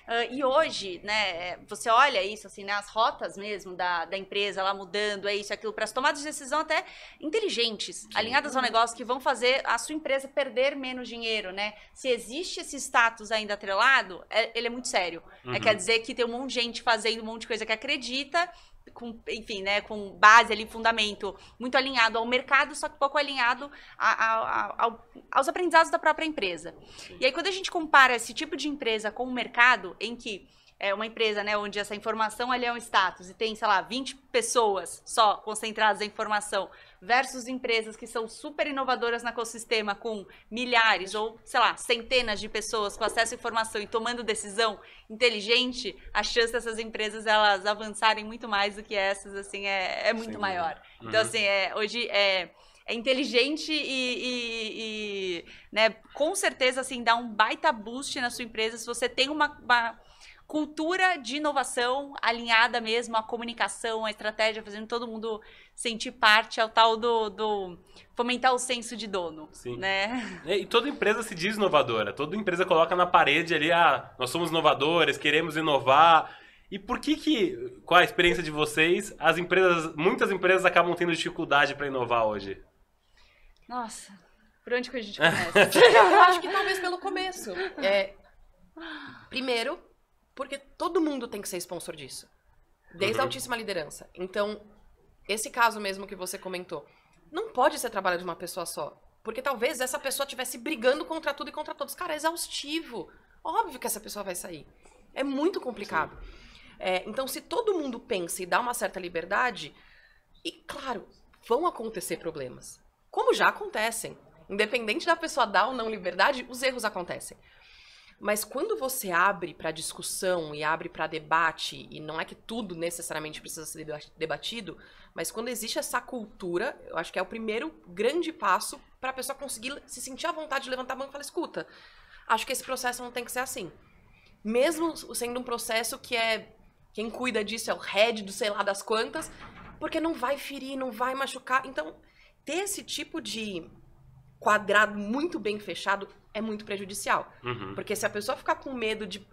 Uh, e hoje, né, você olha isso, assim, né, as rotas mesmo da, da empresa lá mudando, é isso, aquilo, para as tomadas de decisão até inteligentes, Sim. alinhadas ao negócio, que vão fazer a sua empresa perder menos dinheiro, né? Se existe esse status ainda atrelado, é, ele é muito sério. É, uhum. É, quer dizer que tem um monte de gente fazendo um monte de coisa que acredita com, enfim, né, com base ali, fundamento muito alinhado ao mercado, só que pouco alinhado a, a, a, aos aprendizados da própria empresa. E aí, quando a gente compara esse tipo de empresa com o mercado, em que é uma empresa, né, onde essa informação ali é um status e tem, sei lá, 20 pessoas só concentradas em informação, versus empresas que são super inovadoras no ecossistema com milhares ou, sei lá, centenas de pessoas com acesso à informação e tomando decisão inteligente, a chance dessas empresas elas avançarem muito mais do que essas, assim, é, é muito Sim. maior. Uhum. Então, assim, é, hoje é é inteligente e, e, e, né, com certeza assim dá um baita boost na sua empresa se você tem uma, uma cultura de inovação alinhada mesmo à comunicação, à estratégia, fazendo todo mundo sentir parte ao tal do, do fomentar o senso de dono, Sim. né? E toda empresa se diz inovadora, toda empresa coloca na parede ali, ah, nós somos inovadores, queremos inovar. E por que que, qual a experiência de vocês, as empresas, muitas empresas acabam tendo dificuldade para inovar hoje? Nossa, por onde que a gente (laughs) começa? Eu acho que talvez pelo começo. É, primeiro, porque todo mundo tem que ser sponsor disso. Desde uhum. a altíssima liderança. Então, esse caso mesmo que você comentou, não pode ser trabalho de uma pessoa só. Porque talvez essa pessoa estivesse brigando contra tudo e contra todos. Cara, é exaustivo. Óbvio que essa pessoa vai sair. É muito complicado. É, então, se todo mundo pensa e dá uma certa liberdade, e claro, vão acontecer problemas. Como já acontecem. Independente da pessoa dar ou não liberdade, os erros acontecem. Mas quando você abre para discussão e abre para debate, e não é que tudo necessariamente precisa ser debatido, mas quando existe essa cultura, eu acho que é o primeiro grande passo para a pessoa conseguir se sentir à vontade de levantar a mão e falar: escuta, acho que esse processo não tem que ser assim. Mesmo sendo um processo que é. Quem cuida disso é o head do sei lá das quantas, porque não vai ferir, não vai machucar. Então, ter esse tipo de quadrado muito bem fechado é muito prejudicial. Uhum. Porque se a pessoa ficar com medo de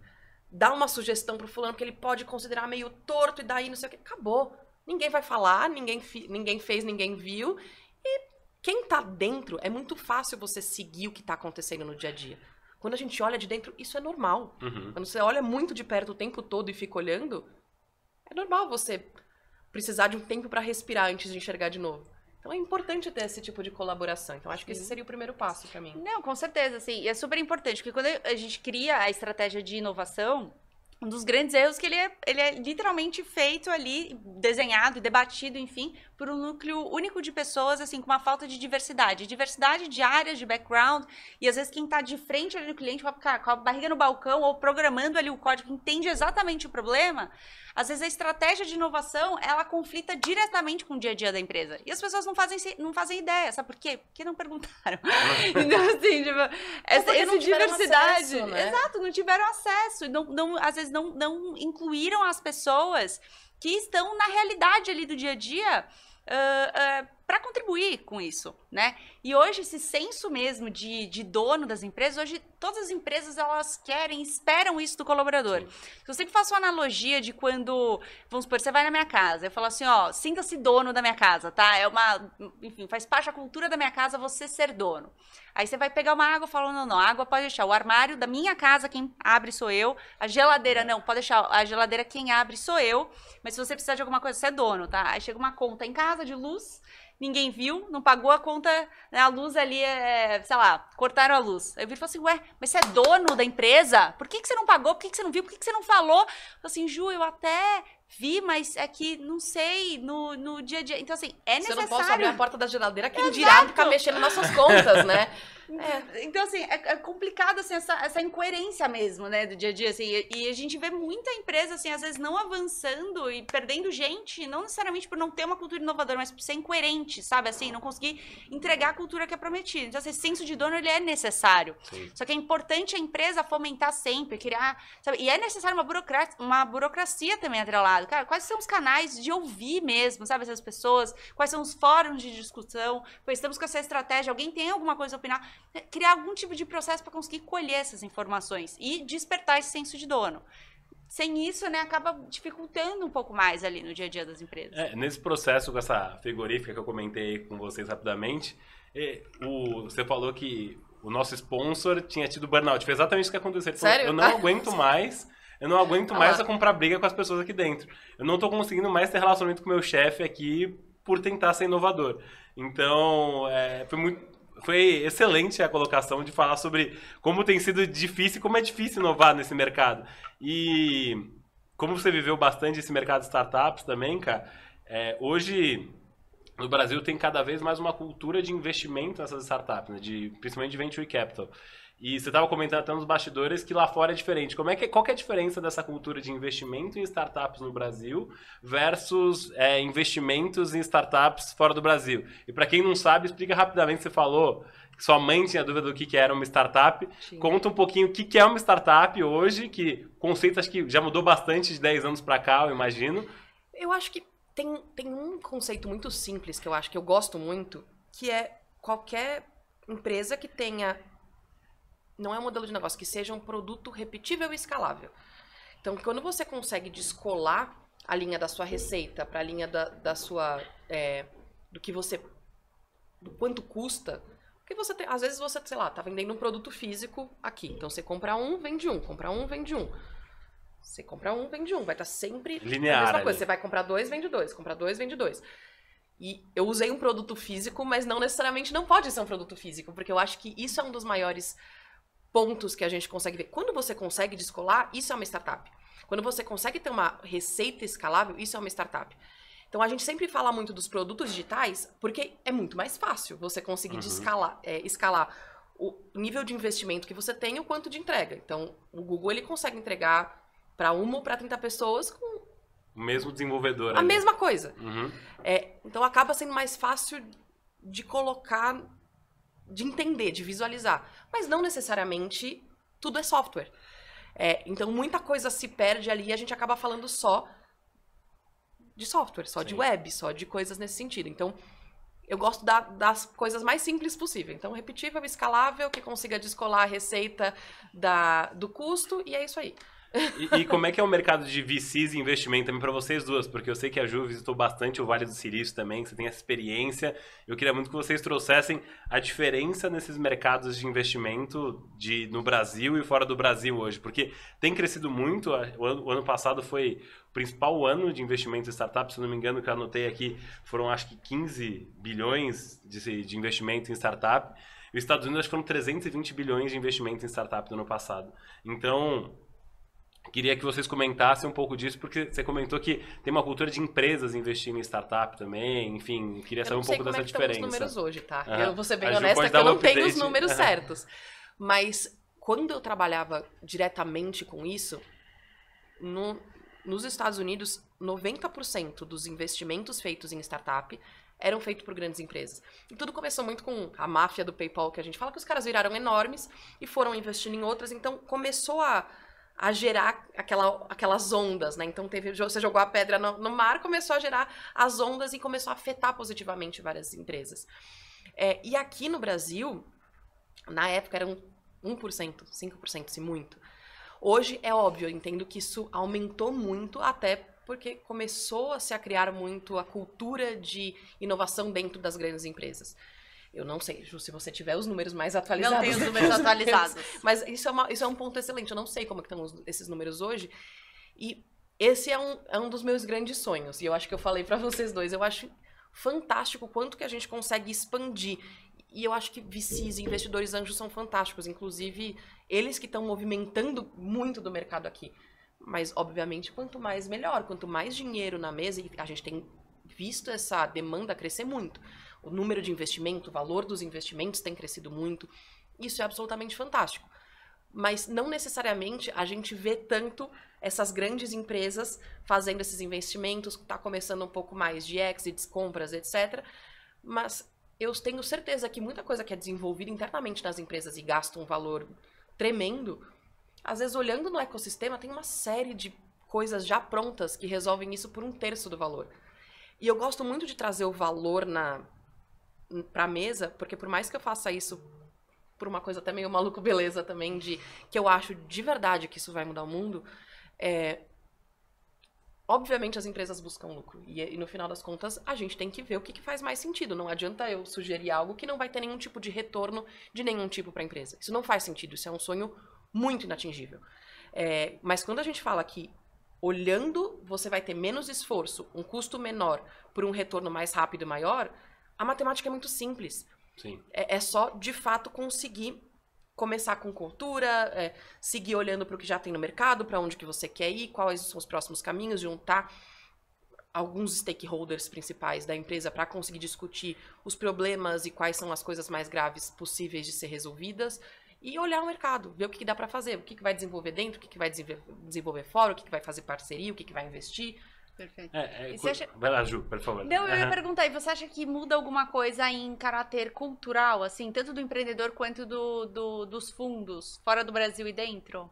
dar uma sugestão pro fulano que ele pode considerar meio torto e daí não sei o que, acabou. Ninguém vai falar, ninguém, ninguém fez, ninguém viu. E quem tá dentro, é muito fácil você seguir o que tá acontecendo no dia a dia. Quando a gente olha de dentro, isso é normal. Uhum. Quando você olha muito de perto o tempo todo e fica olhando, é normal você precisar de um tempo para respirar antes de enxergar de novo. Então é importante ter esse tipo de colaboração. Então acho que esse seria o primeiro passo para mim. Não, com certeza, sim. E é super importante, porque quando a gente cria a estratégia de inovação, um dos grandes erros é que ele é, ele é literalmente feito ali, desenhado e debatido, enfim, por um núcleo único de pessoas, assim, com uma falta de diversidade. Diversidade de áreas, de background, e às vezes quem está de frente ali no cliente, com a barriga no balcão ou programando ali o código, entende exatamente o problema, às vezes a estratégia de inovação, ela conflita diretamente com o dia a dia da empresa. E as pessoas não fazem, não fazem ideia, sabe por quê? Porque não perguntaram. (laughs) (laughs) então, assim, tipo, essa, essa diversidade. Acesso, né? Exato, não tiveram acesso. Não, não, às vezes não, não incluíram as pessoas que estão na realidade ali do dia a dia uh, uh, para contribuir com isso, né? E hoje esse senso mesmo de, de dono das empresas, hoje todas as empresas elas querem, esperam isso do colaborador. Eu sempre faço uma analogia de quando, vamos supor, você vai na minha casa, eu falo assim, ó, sinta-se dono da minha casa, tá? É uma, enfim, faz parte da cultura da minha casa você ser dono. Aí você vai pegar uma água falando, não, não, a água pode deixar. O armário da minha casa, quem abre sou eu. A geladeira, não, pode deixar. A geladeira, quem abre sou eu. Mas se você precisar de alguma coisa, você é dono, tá? Aí chega uma conta em casa de luz, ninguém viu, não pagou a conta, né, a luz ali, é, sei lá, cortaram a luz. Aí eu vi e falei assim, ué, mas você é dono da empresa? Por que, que você não pagou? Por que, que você não viu? Por que, que você não falou? Eu falei assim, Ju, eu até vi, mas é que não sei, no, no dia a dia. Então, assim, é necessário. Você não pode abrir a porta da geladeira, quem Exato. dirá ficar mexendo nas suas contas, né? (laughs) É. Então, assim, é, é, complicado assim, essa, essa incoerência mesmo, né, do dia a dia. Assim, e, e, a gente vê muita empresa, assim, às vezes não avançando e perdendo gente, não necessariamente por não ter uma cultura inovadora, mas por ser incoerente, sabe? Assim, não conseguir entregar a cultura que é prometida. Então, esse senso de dono, ele é necessário. Sim. Só que é importante a empresa fomentar sempre, criar, sabe? E é necessário uma burocracia, uma burocracia também atrelada. Cara, quais são os canais de ouvir mesmo, sabe? Essas pessoas, quais são os fóruns de discussão, pois estamos com essa estratégia, alguém tem alguma coisa a opinar? Criar algum tipo de processo para conseguir colher essas informações e despertar esse senso de dono. Sem isso, né, acaba dificultando um pouco mais ali no dia a dia das empresas. É, nesse processo com essa frigorífica que eu comentei com vocês rapidamente, o, você falou que o nosso sponsor tinha tido burnout. Foi exatamente isso que aconteceu. Sério? eu não (laughs) aguento mais. Eu não aguento mais a comprar briga com as pessoas aqui dentro. Eu não estou conseguindo mais ter relacionamento com o meu chefe aqui por tentar ser inovador. Então, é, foi muito, foi excelente a colocação de falar sobre como tem sido difícil, como é difícil inovar nesse mercado. E como você viveu bastante esse mercado de startups também, cara, é, hoje no Brasil tem cada vez mais uma cultura de investimento nessas startups, né, de, principalmente de venture capital. E você estava comentando até nos bastidores que lá fora é diferente. Como é que, qual que é a diferença dessa cultura de investimento em startups no Brasil versus é, investimentos em startups fora do Brasil? E para quem não sabe, explica rapidamente. Você falou que sua mãe tinha dúvida do que, que era uma startup. Sim. Conta um pouquinho o que, que é uma startup hoje, que conceito acho que já mudou bastante de 10 anos para cá, eu imagino. Eu acho que tem, tem um conceito muito simples que eu acho que eu gosto muito, que é qualquer empresa que tenha não é um modelo de negócio, que seja um produto repetível e escalável. Então, quando você consegue descolar a linha da sua receita para a linha da, da sua. É, do que você. do quanto custa. Porque você tem. Às vezes você, sei lá, tá vendendo um produto físico aqui. Então você compra um, vende um. Compra um, vende um. Você compra um, vende um. Vai estar tá sempre Linear, a mesma coisa. Você vai comprar dois, vende dois. Comprar dois, vende dois. E eu usei um produto físico, mas não necessariamente não pode ser um produto físico, porque eu acho que isso é um dos maiores pontos que a gente consegue ver. Quando você consegue descolar, isso é uma startup. Quando você consegue ter uma receita escalável, isso é uma startup. Então a gente sempre fala muito dos produtos digitais porque é muito mais fácil você conseguir uhum. escalar, é, escalar o nível de investimento que você tem e o quanto de entrega. Então o Google ele consegue entregar para uma ou para 30 pessoas com o mesmo desenvolvedor. A ali. mesma coisa. Uhum. É, então acaba sendo mais fácil de colocar de entender, de visualizar. Mas não necessariamente tudo é software. É, então muita coisa se perde ali e a gente acaba falando só de software, só Sim. de web, só de coisas nesse sentido. Então, eu gosto da, das coisas mais simples possível. Então, repetível, escalável, que consiga descolar a receita da, do custo, e é isso aí. E, e, como é que é o mercado de VCs e investimento também para vocês duas? Porque eu sei que a Ju visitou bastante o Vale do Silício também, que você tem essa experiência. Eu queria muito que vocês trouxessem a diferença nesses mercados de investimento de, no Brasil e fora do Brasil hoje. Porque tem crescido muito. O ano, o ano passado foi o principal ano de investimento em startups. Se não me engano, que eu anotei aqui, foram acho que 15 bilhões de, de investimento em startup. E os Estados Unidos acho que foram 320 bilhões de investimento em startup no ano passado. Então, Queria que vocês comentassem um pouco disso, porque você comentou que tem uma cultura de empresas investindo em startup também, enfim, queria saber um pouco dessa é diferença. Eu não sei os números hoje, tá? Uhum. Eu vou ser bem honesta que eu não tenho os números uhum. certos. Mas quando eu trabalhava diretamente com isso, no, nos Estados Unidos, 90% dos investimentos feitos em startup eram feitos por grandes empresas. E tudo começou muito com a máfia do PayPal, que a gente fala que os caras viraram enormes e foram investindo em outras, então começou a a gerar aquela, aquelas ondas, né? Então teve, você jogou a pedra no, no, mar, começou a gerar as ondas e começou a afetar positivamente várias empresas. É, e aqui no Brasil, na época eram 1%, 5%, se muito. Hoje é óbvio, eu entendo que isso aumentou muito até porque começou a se a criar muito a cultura de inovação dentro das grandes empresas. Eu não sei, Ju, se você tiver os números mais atualizados. Não tenho os números atualizados. Mas isso é, uma, isso é um ponto excelente. Eu não sei como é estão os, esses números hoje. E esse é um, é um dos meus grandes sonhos. E eu acho que eu falei para vocês dois. Eu acho fantástico o quanto que a gente consegue expandir. E eu acho que VCs investidores anjos são fantásticos. Inclusive, eles que estão movimentando muito do mercado aqui. Mas, obviamente, quanto mais melhor. Quanto mais dinheiro na mesa, e a gente tem visto essa demanda crescer muito o número de investimento, o valor dos investimentos tem crescido muito. isso é absolutamente fantástico. Mas não necessariamente a gente vê tanto essas grandes empresas fazendo esses investimentos, está começando um pouco mais de exits, compras, etc. Mas eu tenho certeza que muita coisa que é desenvolvida internamente nas empresas e gasta um valor tremendo, às vezes olhando no ecossistema tem uma série de coisas já prontas que resolvem isso por um terço do valor. E eu gosto muito de trazer o valor na para a mesa, porque por mais que eu faça isso por uma coisa até meio maluco beleza também de que eu acho de verdade que isso vai mudar o mundo, é, obviamente as empresas buscam lucro. E, e, no final das contas, a gente tem que ver o que, que, faz mais sentido. Não adianta eu sugerir algo que não vai ter nenhum tipo de retorno de nenhum tipo para a empresa. Isso não faz sentido. Isso é um sonho muito inatingível. É, mas quando a gente fala que olhando você vai ter menos esforço, um custo menor por um retorno mais rápido e maior, a matemática é muito simples. É, é, só, de fato, conseguir começar com cultura, é, seguir olhando para o que já tem no mercado, para onde que você quer ir, quais são os próximos caminhos, juntar alguns stakeholders principais da empresa para conseguir discutir os problemas e quais são as coisas mais graves possíveis de ser resolvidas e olhar o mercado, ver o que, que dá para fazer, o que, que vai desenvolver dentro, o que, que vai desenvolver fora, o que, que vai fazer parceria, o que, que vai investir. Perfeito. É, é, acha... Vai lá, Ju, por favor. Não, eu ia perguntar, e você acha que muda alguma coisa em caráter cultural, assim, tanto do empreendedor quanto do, do dos fundos, fora do Brasil e dentro?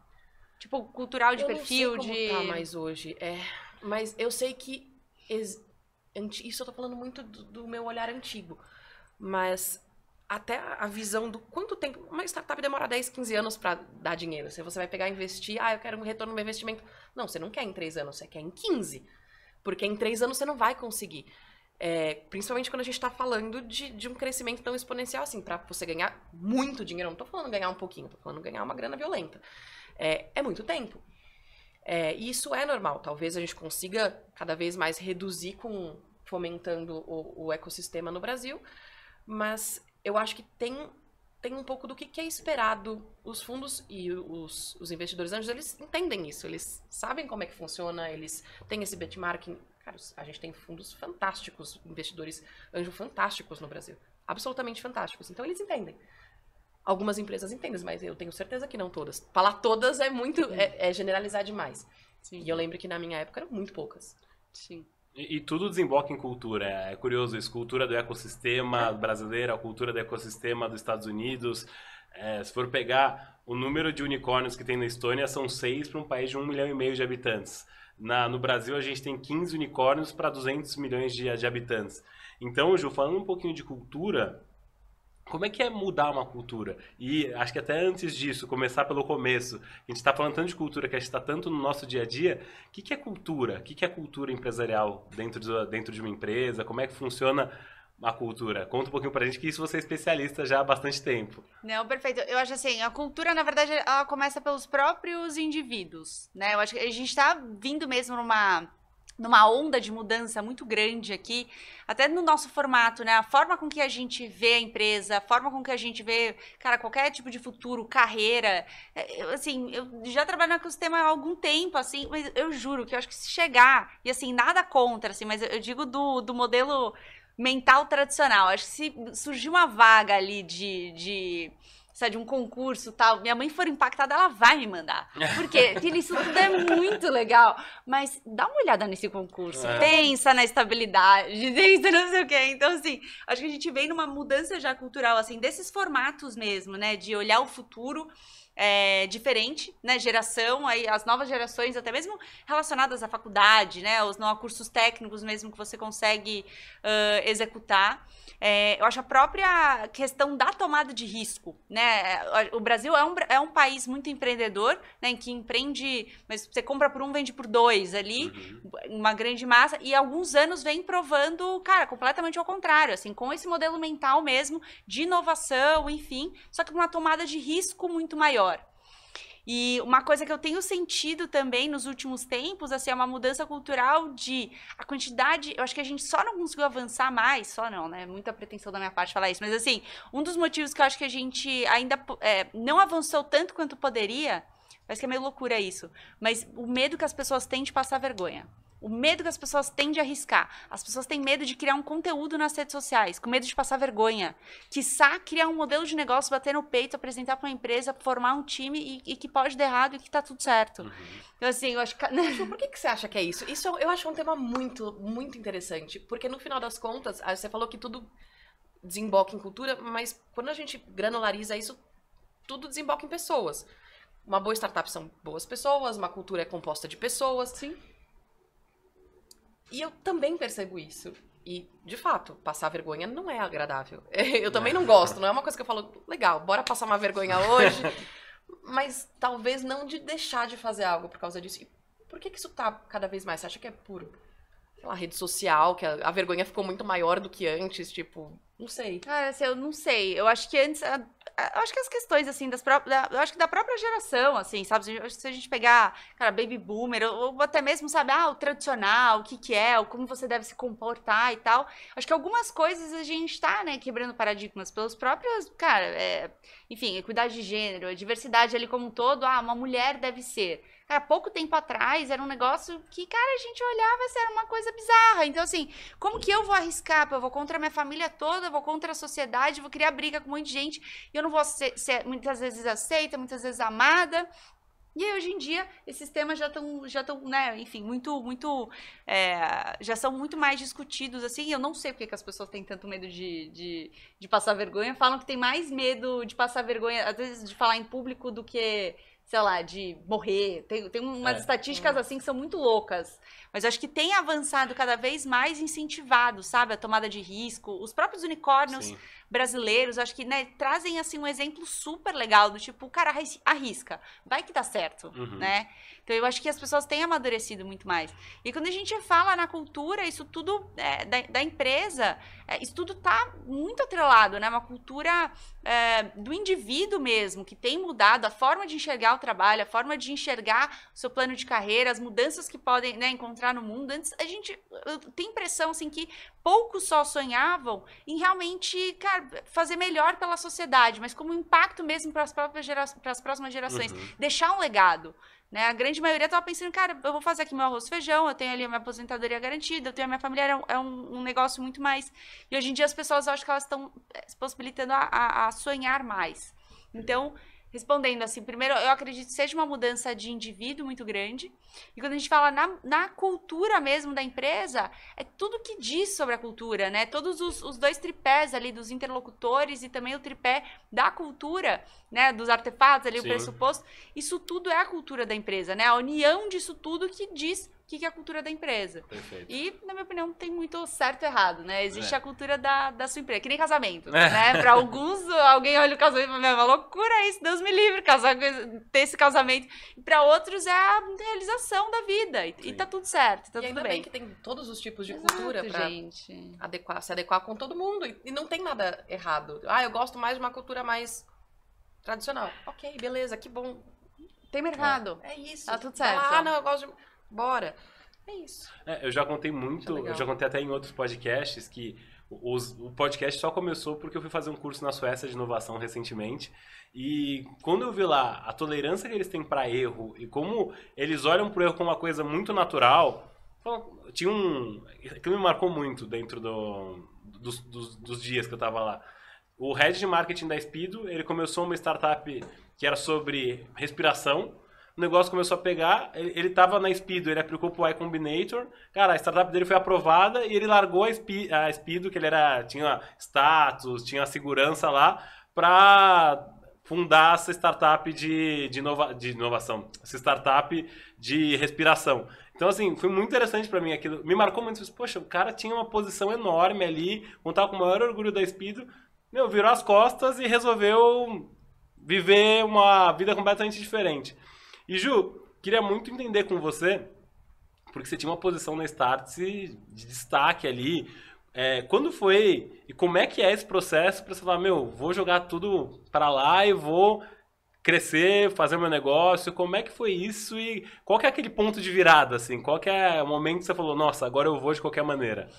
Tipo, cultural de eu perfil, não sei de. Como tá mais hoje. É, mas eu sei que. Ex... Isso eu tô falando muito do, do meu olhar antigo. Mas até a visão do quanto tempo. Uma startup demora 10, 15 anos para dar dinheiro. Se você vai pegar e investir, ah, eu quero um retorno no meu investimento. Não, você não quer em 3 anos, você quer em 15. Porque em 3 anos você não vai conseguir. É, principalmente quando a gente está falando de, de, um crescimento tão exponencial assim, para você ganhar muito dinheiro. Não estou falando ganhar um pouquinho, estou falando ganhar uma grana violenta. É, é muito tempo. É, e isso é normal. Talvez a gente consiga cada vez mais reduzir com fomentando o, o ecossistema no Brasil, mas eu acho que tem, tem um pouco do que, que é esperado. Os fundos e os, os investidores anjos, eles entendem isso, eles sabem como é que funciona, eles têm esse benchmarking. Cara, a gente tem fundos fantásticos, investidores anjo fantásticos no Brasil. Absolutamente fantásticos. Então eles entendem. Algumas empresas entendem, mas eu tenho certeza que não todas. Falar todas é muito. É, é generalizar demais. Sim. E eu lembro que na minha época eram muito poucas. Sim. E, e, tudo desemboca em cultura. É curioso isso. Cultura do ecossistema brasileiro, a cultura do ecossistema dos Estados Unidos. É, se for pegar o número de unicórnios que tem na Estônia, são seis para um país de um milhão e meio de habitantes. Na, no Brasil, a gente tem 15 unicórnios para 200 milhões de, de habitantes. Então, Ju, falando um pouquinho de cultura, como é que é mudar uma cultura? E acho que até antes disso, começar pelo começo, a gente está falando tanto de cultura que a gente está tanto no nosso dia a dia. O que, que é cultura? O que, que é cultura empresarial dentro de, dentro de uma empresa? Como é que funciona a cultura? Conta um pouquinho pra gente que isso você é especialista já há bastante tempo. Não, perfeito. Eu acho assim, a cultura, na verdade, ela começa pelos próprios indivíduos, né? Eu acho que a gente está vindo mesmo numa numa onda de mudança muito grande aqui, até no nosso formato, né? A forma com que a gente vê a empresa, a forma com que a gente vê, cara, qualquer tipo de futuro, carreira. É, eu, assim, eu já trabalho no ecossistema há algum tempo, assim, mas eu juro que eu acho que se chegar, e assim, nada contra, assim, mas eu digo do, do modelo mental tradicional. Acho que se surgir uma vaga ali de, de é de um concurso tal, minha mãe for impactada, ela vai me mandar. Porque (laughs) isso tudo é muito legal. Mas dá uma olhada nesse concurso. É. Pensa na estabilidade, (laughs) pensa não sei o quê. Então, assim, acho que a gente vem numa mudança já cultural, assim, desses formatos mesmo, né? De olhar o futuro é, diferente, né? Geração, aí as novas gerações, até mesmo relacionadas à faculdade, né? Os não cursos técnicos mesmo que você consegue uh, executar. É, eu acho a própria questão da tomada de risco, né? O Brasil é um, é um país muito empreendedor, né? Em que empreende, mas você compra por um, vende por dois ali, uhum. uma grande massa, e alguns anos vem provando, cara, completamente ao contrário, assim, com esse modelo mental mesmo de inovação, enfim, só que com uma tomada de risco muito maior. E uma coisa que eu tenho sentido também nos últimos tempos, assim, é uma mudança cultural de a quantidade. Eu acho que a gente só não conseguiu avançar mais, só não, né? Muita pretensão da minha parte falar isso. Mas assim, um dos motivos que eu acho que a gente ainda é, não avançou tanto quanto poderia, parece que é meio loucura isso. Mas o medo que as pessoas têm de passar vergonha. O medo que as pessoas têm de arriscar. As pessoas têm medo de criar um conteúdo nas redes sociais, com medo de passar vergonha. Quiçá criar um modelo de negócio, bater no peito, apresentar para uma empresa, formar um time e, e, que pode dar errado e que tá tudo certo. Uhum. Então, assim, eu acho que. Por que, que você acha que é isso? Isso eu acho um tema muito, muito interessante. Porque no final das contas, você falou que tudo desemboca em cultura, mas quando a gente granulariza isso, tudo desemboca em pessoas. Uma boa startup são boas pessoas, uma cultura é composta de pessoas. Sim. E eu também percebo isso. E, de fato, passar vergonha não é agradável. (laughs) Eu também não gosto, não é uma coisa que eu falo, legal, bora passar uma vergonha hoje. (laughs) mas talvez não de deixar de fazer algo por causa disso. E por que, que isso tá cada vez mais? Você acha que é puro? Sei lá, rede social, que a, a vergonha ficou muito maior do que antes, tipo, não sei. Cara, assim, eu não sei. Eu acho que antes. A, a, eu acho que as questões, assim, das próprias. Eu acho que da própria geração, assim, sabe? Se a gente pegar, cara, baby boomer, ou, ou até mesmo, sabe, ah, o tradicional, o que, que é, como você deve se comportar e tal. Acho que algumas coisas a gente tá, né, quebrando paradigmas pelos próprios. Cara, é, enfim, equidade de gênero, diversidade ali como um todo. Ah, uma mulher deve ser. Cara, pouco tempo atrás era um negócio que, cara, a gente olhava era uma coisa bizarra. Então, assim, como que eu vou arriscar? Eu vou contra a minha família toda, vou contra a sociedade, vou criar briga com um monte de gente e eu não vou ser, ser muitas vezes aceita, muitas vezes amada. E aí, hoje em dia, esses temas já estão, já estão, né, enfim, muito, muito, é, já são muito mais discutidos, assim, eu não sei porque que as pessoas têm tanto medo de, de, de passar vergonha, falam que tem mais medo de passar vergonha, às vezes, de falar em público do que sei lá, de morrer. Tem, tem umas é. estatísticas assim que são muito loucas. Mas eu acho que tem avançado cada vez mais incentivado, sabe? A tomada de risco. Os próprios unicórnios Sim. brasileiros, acho que né, trazem assim um exemplo super legal do tipo, o cara arrisca, vai que dá certo, uhum. né? Então eu acho que as pessoas têm amadurecido muito mais. E quando a gente fala na cultura, isso tudo é, da, da, empresa, é, isso tudo tá muito atrelado, né? Uma cultura é, do indivíduo mesmo, que tem mudado a forma de enxergar o trabalho, a forma de enxergar o seu plano de carreira, as mudanças que podem né, encontrar no mundo. Antes, a gente tem impressão assim, que poucos só sonhavam em realmente cara, fazer melhor pela sociedade, mas como impacto mesmo para as próprias gera para as próximas gerações, uhum. deixar um legado. Né? A grande maioria estava pensando, cara, eu vou fazer aqui meu arroz e feijão, eu tenho ali a minha aposentadoria garantida, eu tenho a minha família, é um, é um negócio muito mais. E hoje em dia as pessoas acho que elas estão eh, se possibilitando a, a, a sonhar mais. Então, respondendo assim, primeiro, eu acredito que seja uma mudança de indivíduo muito grande. E quando a gente fala na, na cultura mesmo da empresa, é tudo que diz sobre a cultura, né? Todos os, os dois tripés ali dos interlocutores e também o tripé da cultura, né? Dos artefatos ali, Sim. o pressuposto. Isso tudo é a cultura da empresa, né? A união disso tudo que diz que, que é a cultura da empresa. Perfeito. E, na minha opinião, não tem muito certo e errado, né? Existe é. a cultura da, da sua empresa, que nem casamento, é. né? Pra alguns, alguém olha o casamento e fala, é uma loucura isso, Deus me livre, casar, ter esse casamento. E pra outros é a realização da vida. E, e tá tudo certo, tá e tudo ainda bem. bem que tem todos os tipos de Exato, cultura pra gente. Adequar, se adequar com todo mundo. E, e não tem nada errado. Ah, eu gosto mais de uma cultura mais tradicional. Ok, beleza, que bom. Tem mercado. É, é isso. Tá tudo certo. Ah, não, eu gosto de bora. É isso. É, eu já contei muito, eu já contei até em outros podcasts que os, o podcast só começou porque eu fui fazer um curso na Suécia de inovação recentemente. E quando eu vi lá a tolerância que eles têm para erro e como eles olham pro erro como uma coisa muito natural, tinha um. Aquilo me marcou muito dentro do, dos, dos, dos dias que eu tava lá. O head de marketing da Speedo, ele começou uma startup que era sobre respiração o negócio começou a pegar, ele, ele tava na Speedo, ele aplicou pro Y Combinator, cara, a startup dele foi aprovada e ele largou a, Speed, a Speedo, que ele era, tinha status, tinha segurança lá, pra fundar essa startup de, de, inova, de inovação, essa startup de respiração. Então, assim, foi muito interessante para mim aquilo. Me marcou muito. Poxa, o cara tinha uma posição enorme ali, contava com o maior orgulho da Speedo, meu, virou as costas e resolveu viver uma vida completamente diferente. E Ju, queria muito entender com você, porque você tinha uma posição na Startse de destaque ali. É, quando foi e como é que é esse processo para você falar, meu, vou jogar tudo para lá e vou crescer, fazer meu negócio? Como é que foi isso e qual que é aquele ponto de virada assim? Qual que é o momento que você falou, nossa, agora eu vou de qualquer maneira?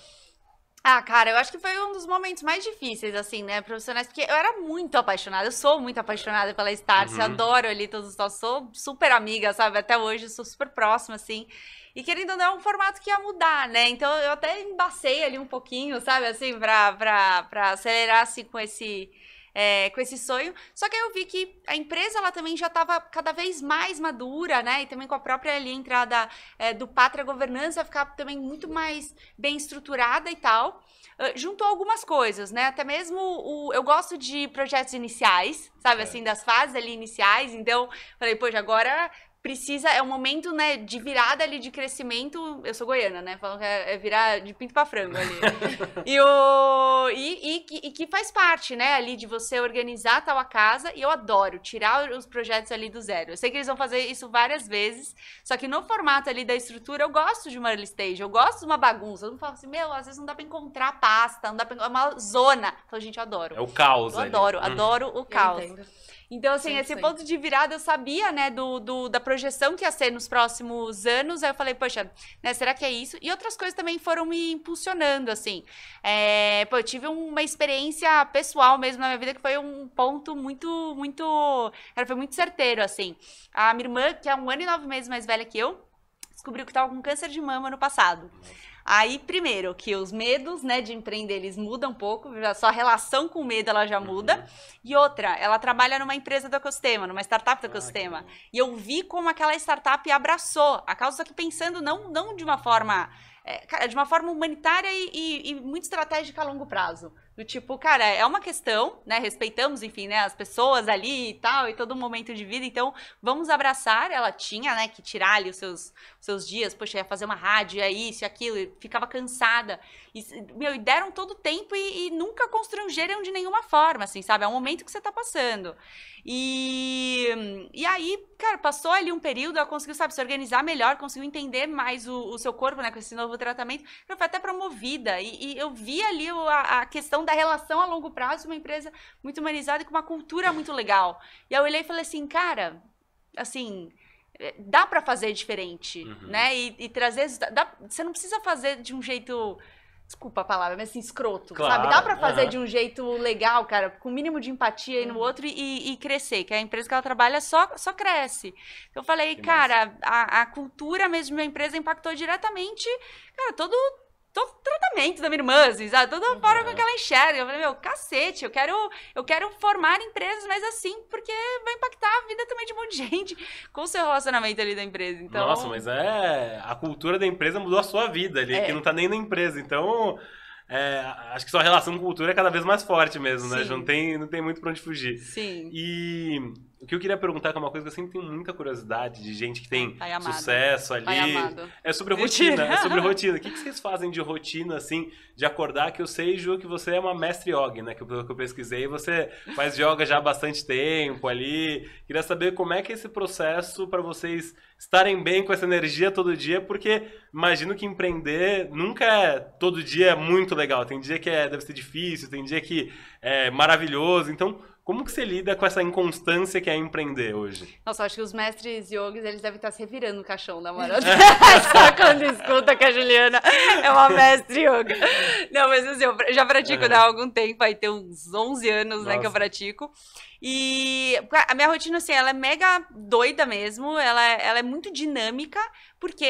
Ah, cara, eu acho que foi um dos momentos mais difíceis, assim, né, profissionais, porque eu era muito apaixonada, eu sou muito apaixonada pela Starce, uhum. adoro ali todos os nossos, sou super amiga, sabe, até hoje, sou super próxima, assim, e querendo ou não, é um formato que ia mudar, né, então eu até embacei ali um pouquinho, sabe, assim, pra, pra, pra acelerar, assim, com esse... É, com esse sonho. Só que aí eu vi que a empresa ela também já estava cada vez mais madura, né? E também com a própria ali, entrada é, do Pátria Governança ficar também muito mais bem estruturada e tal. Uh, juntou algumas coisas, né? Até mesmo o, eu gosto de projetos iniciais, sabe? É. Assim, das fases ali iniciais. Então, falei, poxa, agora precisa, é um momento, né, de virada ali de crescimento. Eu sou goiana, né? Falam que é, é virar de pinto para frango ali. (laughs) e, o, e, e, e, que faz parte, né, ali de você organizar tal a casa. E eu adoro tirar os projetos ali do zero. Eu sei que eles vão fazer isso várias vezes, só que no formato ali da estrutura, eu gosto de uma early stage, eu gosto de uma bagunça. Eu não falo assim, meu, às vezes não dá pra encontrar pasta, não dá pra. É uma zona. Então, gente, eu adoro. É o caos, Eu ali. adoro, hum. adoro o caos. Então, assim, sim, esse sim. ponto de virada eu sabia, né, do, do, da projeção que ia ser nos próximos anos. Aí eu falei, poxa, né, será que é isso? E outras coisas também foram me impulsionando, assim. É, pô, eu tive uma experiência pessoal mesmo na minha vida que foi um ponto muito, muito. Cara, foi muito certeiro, assim. A minha irmã, que é um ano e nove meses mais velha que eu, descobriu que estava com câncer de mama no passado. Aí, primeiro, que os medos, né, de empreender, eles mudam um pouco, a sua relação com o medo, ela já muda. Uhum. E outra, ela trabalha numa empresa do ecossistema, numa startup do ah, ecossistema. E eu vi como aquela startup abraçou a causa, que pensando não, não de uma forma... É, de uma forma humanitária e, e, e muito estratégica a longo prazo. Do tipo, cara, é uma questão, né? Respeitamos, enfim, né? As pessoas ali e tal, e todo momento de vida. Então, vamos abraçar. Ela tinha, né, que tirar ali os seus, seus dias. Poxa, ia fazer uma rádio, é isso e aquilo. E ficava cansada. E, meu, e deram todo o tempo e, e, nunca constrangeram de nenhuma forma, assim, sabe? É um momento que você tá passando. E, e aí, cara, passou ali um período, ela conseguiu, sabe, se organizar melhor, conseguiu entender mais o, o seu corpo, né, com esse novo tratamento. Ela foi até promovida. E, e eu vi ali a, a questão da relação a longo prazo, uma empresa muito humanizada e com uma cultura muito legal. E aí eu olhei e falei assim, cara, assim, eh, dá para fazer diferente, uhum. né? E, e trazer, dá, você não precisa fazer de um jeito desculpa a palavra, mas assim, escroto, claro, sabe? Dá para fazer uhum. de um jeito legal, cara, com o mínimo de empatia aí no uhum. outro e, e, crescer, que a empresa que ela trabalha só, só cresce. Eu falei, que cara, a, a, cultura mesmo da empresa impactou diretamente, cara, todo, todo tratamento da minha irmã, assim, sabe? Toda uhum. forma que ela enxerga. Eu falei, meu, cacete, eu quero, eu quero formar empresas, mas assim, porque vai impactar a vida também de um monte de gente com o seu relacionamento ali da empresa. Então... Nossa, mas é. A cultura da empresa mudou a sua vida ali, é. que não tá nem na empresa. Então. É, acho que sua relação com cultura é cada vez mais forte mesmo, né? Sim. né? Não tem, não tem muito pra onde fugir. Sim. E o que eu queria perguntar, que é uma coisa que eu sempre tenho muita curiosidade de gente que tem sucesso ali. É sobre rotina, é sobre (laughs) rotina. O que, que vocês fazem de rotina, assim, de acordar? Que eu sei, Ju, que você é uma mestre yoga, né? Que eu, que eu pesquisei. Você faz yoga já há bastante tempo ali. Queria saber como é que é esse processo para vocês estarem bem com essa energia todo dia, porque imagino que empreender nunca é todo dia muito legal. Tem dia que é, deve ser difícil, tem dia que é maravilhoso. Então, como que você lida com essa inconstância que é empreender hoje? Nossa, acho que os mestres yogis, eles devem estar se revirando no caixão da maratona. (laughs) Só quando escuta que a Juliana é uma mestre yoga. Não, mas assim, eu já pratico né, há algum tempo, aí tem uns 11 anos né, que eu pratico. E a minha rotina, assim, ela é mega doida mesmo, ela, é, ela é muito dinâmica, porque,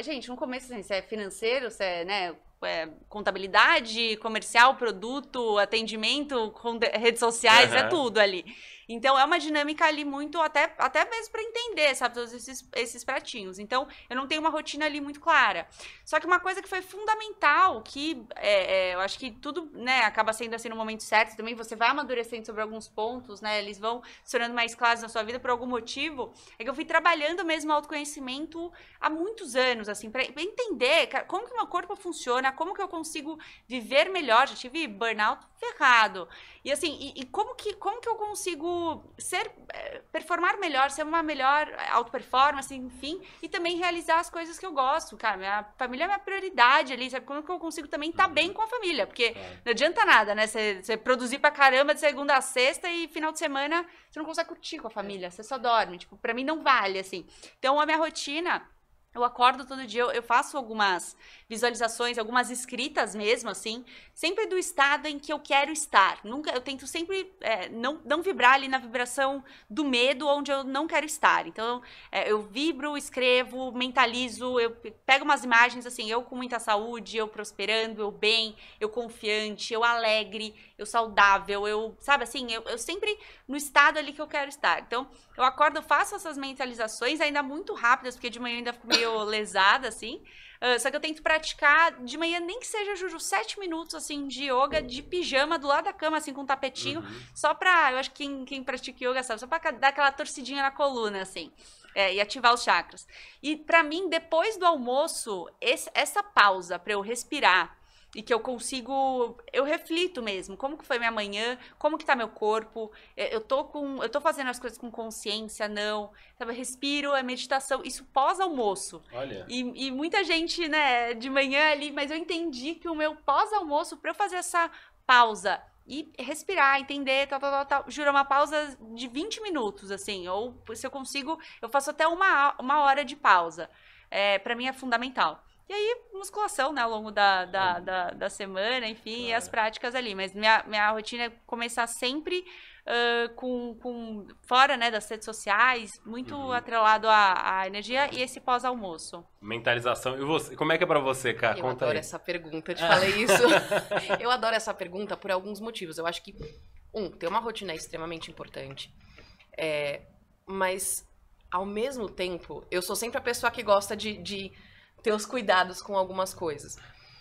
gente, no começo, assim, você é financeiro, você é, né, é, contabilidade, comercial, produto, atendimento, redes sociais, uhum. é tudo ali. Então é uma dinâmica ali muito, até, até mesmo para entender, sabe, todos esses, esses pratinhos. Então eu não tenho uma rotina ali muito clara. Só que uma coisa que foi fundamental, que é, é, eu acho que tudo, né, acaba sendo assim no momento certo, também você vai amadurecendo sobre alguns pontos, né, eles vão se tornando mais claros na sua vida por algum motivo, é que eu fui trabalhando mesmo autoconhecimento há muitos anos, assim, para entender como que meu corpo funciona, como que eu consigo viver melhor. Já tive burnout ferrado. E assim, e, e como, que, como que eu consigo ser, eh, performar melhor, ser uma melhor auto performance, enfim, e também realizar as coisas que eu gosto, cara. Minha família é minha prioridade ali, sabe? Como que eu consigo também estar tá bem com a família? Porque não adianta nada, né? Você produzir pra caramba de segunda a sexta e final de semana você não consegue curtir com a família, você só dorme. Tipo, pra mim não vale, assim. Então a minha rotina eu acordo todo dia, eu, faço algumas visualizações, algumas escritas mesmo, assim, sempre do estado em que eu quero estar. Nunca, eu tento sempre é, não, não vibrar ali na vibração do medo onde eu não quero estar. Então, é, eu vibro, escrevo, mentalizo, eu pego umas imagens assim, eu com muita saúde, eu prosperando, eu bem, eu confiante, eu alegre, eu saudável, eu, sabe assim, eu, eu sempre no estado ali que eu quero estar. Então, eu acordo, faço essas mentalizações ainda muito rápidas, porque de manhã eu ainda fico meio (laughs) lesada, assim. Uh, só que eu tento praticar de manhã, nem que seja, Juju, sete minutos, assim, de yoga, de pijama, do lado da cama, assim, com um tapetinho. Uhum. Só pra, eu acho que quem, quem pratica yoga sabe, só pra dar aquela torcidinha na coluna, assim. É, e ativar os chakras. E para mim, depois do almoço, esse, essa pausa para eu respirar, e que eu consigo, eu reflito mesmo, como que foi minha manhã, como que tá meu corpo, é, eu tô com, eu tô fazendo as coisas com consciência, não, sabe, respiro, é meditação, isso pós-almoço. Olha. E, e, muita gente, né, de manhã ali, mas eu entendi que o meu pós-almoço, para eu fazer essa pausa e respirar, entender, tal, tal, tal, tal, juro, uma pausa de 20 minutos, assim, ou se eu consigo, eu faço até uma, uma hora de pausa. É, para mim é fundamental. E aí, musculação, né, ao longo da, da, da, da semana, enfim, claro. e as práticas ali. Mas minha, minha rotina é começar sempre uh, com, com. fora, né, das redes sociais, muito uhum. atrelado à, à energia e esse pós-almoço. Mentalização. E você, como é que é pra você, cara? Eu Conta adoro aí. essa pergunta, eu te falei isso. (laughs) eu adoro essa pergunta por alguns motivos. Eu acho que, um, ter uma rotina é extremamente importante. É, mas, ao mesmo tempo, eu sou sempre a pessoa que gosta de, de ter os cuidados com algumas coisas.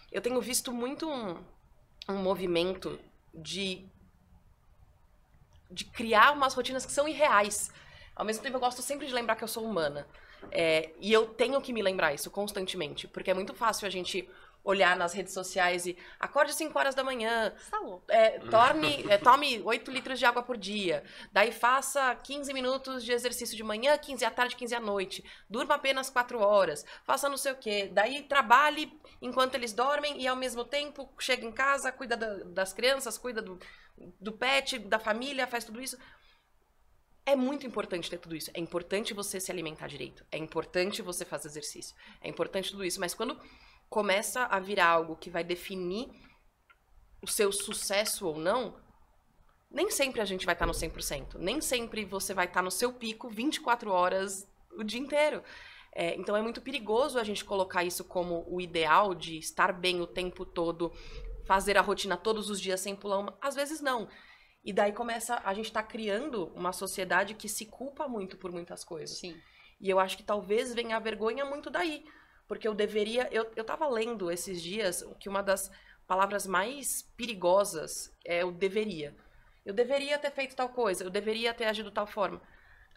Eu tenho visto muito um, um movimento de, de criar umas rotinas que são irreais. Ao mesmo tempo, eu gosto sempre de lembrar que eu sou humana. É, e eu tenho que me lembrar isso constantemente, porque é muito fácil a gente olhar nas redes sociais e acorde 5 horas da manhã, é, torne, é, tome 8 litros de água por dia, daí faça 15 minutos de exercício de manhã, 15 à tarde, 15 à noite, durma apenas 4 horas, faça não sei o que, daí trabalhe enquanto eles dormem e ao mesmo tempo chega em casa, cuida da, das crianças, cuida do, do pet, da família, faz tudo isso. É muito importante ter tudo isso. É importante você se alimentar direito. É importante você fazer exercício. É importante tudo isso. Mas quando começa a virar algo que vai definir o seu sucesso ou não, nem sempre a gente vai estar no 100%. Nem sempre você vai estar no seu pico 24 horas o dia inteiro. É, então é muito perigoso a gente colocar isso como o ideal de estar bem o tempo todo, fazer a rotina todos os dias sem pular uma. Às vezes não. E daí começa. A gente está criando uma sociedade que se culpa muito por muitas coisas. Sim. E eu acho que talvez venha a vergonha muito daí. Porque eu deveria. Eu, eu tava lendo esses dias que uma das palavras mais perigosas é o deveria. Eu deveria ter feito tal coisa, eu deveria ter agido de tal forma.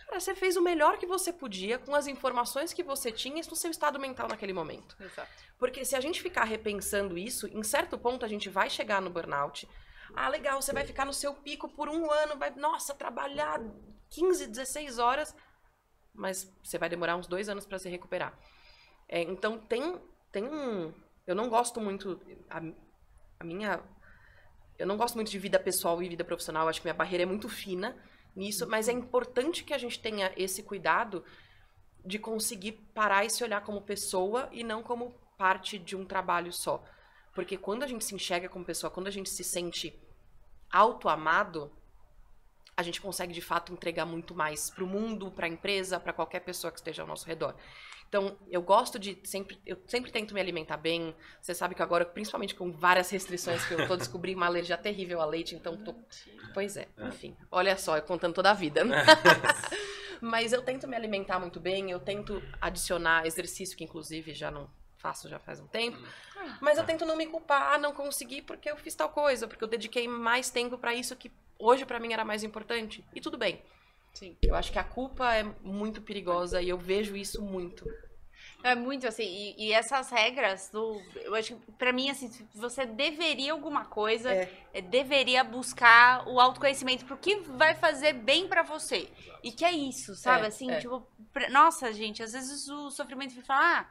Cara, você fez o melhor que você podia com as informações que você tinha no seu estado mental naquele momento. Exato. Porque se a gente ficar repensando isso, em certo ponto a gente vai chegar no burnout. Ah, legal, você vai ficar no seu pico por um ano, vai, nossa, trabalhar 15, 16 horas, mas você vai demorar uns dois anos para se recuperar. É, então tem, tem um. Eu não gosto muito. A, a, minha. Eu não gosto muito de vida pessoal e vida profissional. Acho que minha barreira é muito fina nisso, mas é importante que a gente tenha esse cuidado de conseguir parar e se olhar como pessoa e não como parte de um trabalho só. Porque quando a gente se enxerga como pessoa, quando a gente se sente autoamado, a gente consegue de fato entregar muito mais para o mundo, para a empresa, para qualquer pessoa que esteja ao nosso redor. Então, eu gosto de sempre, eu sempre tento me alimentar bem. Você sabe que agora, principalmente com várias restrições que eu tô descobrindo uma alergia terrível a leite, então tô... Pois é, enfim. Olha só, eu contando toda a vida. (laughs) Mas eu tento me alimentar muito bem, eu tento adicionar exercício que inclusive já não faço já faz um tempo. Mas eu tento não me culpar, ah, não consegui porque eu fiz tal coisa, porque eu dediquei mais tempo para isso que hoje para mim era mais importante. E tudo bem. Sim. Eu acho que a culpa é muito perigosa e eu vejo isso muito. É muito assim, e, e essas regras do. Eu acho que pra mim, assim, você deveria alguma coisa, é. É, deveria buscar o autoconhecimento pro que vai fazer bem para você. E que é isso, sabe? É, assim, é. tipo, pra, nossa, gente, às vezes o sofrimento fala, ah,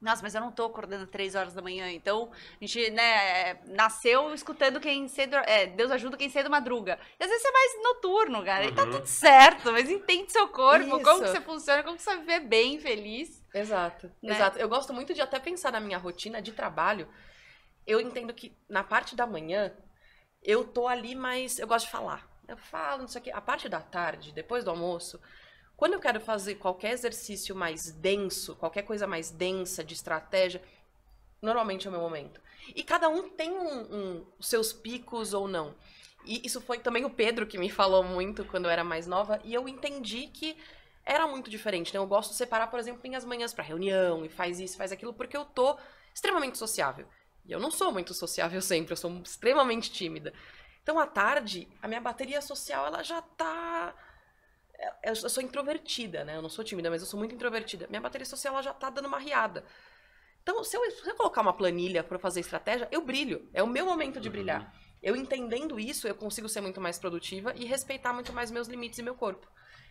Nossa, mas eu não tô acordando três horas da manhã. Então, a gente, né, nasceu escutando quem cedo. É, Deus ajuda quem cedo madruga. E às vezes você é mais noturno, cara. Uhum. E tá uhum. tudo certo, mas entende seu corpo, Isso. como que você funciona, como que você viver bem, feliz. Exato, né? exato. Eu gosto muito de até pensar na minha rotina de trabalho. Eu entendo que na parte da manhã, eu tô ali, mas eu gosto de falar. Eu falo, não sei o quê. A parte da tarde, depois do almoço, quando eu quero fazer qualquer exercício mais denso, qualquer coisa mais densa de estratégia, normalmente é o meu momento. E cada um tem um, um, seus picos ou não. E isso foi também o Pedro que me falou muito quando eu era mais nova, e eu entendi que era muito diferente. Então eu gosto de separar, por exemplo, minhas manhãs para reunião e faz isso, faz aquilo, porque eu tô extremamente sociável. E eu não sou muito sociável (laughs) sempre, eu sou extremamente tímida. Então à tarde, a minha bateria social ela já tá eu sou introvertida, né? Eu não sou tímida, mas eu sou muito introvertida. Minha bateria social ela já tá dando uma riada. Então, se eu, se eu colocar uma planilha para fazer estratégia, eu brilho. É o meu momento de uhum. brilhar. Eu entendendo isso, eu consigo ser muito mais produtiva e respeitar muito mais meus limites e meu corpo.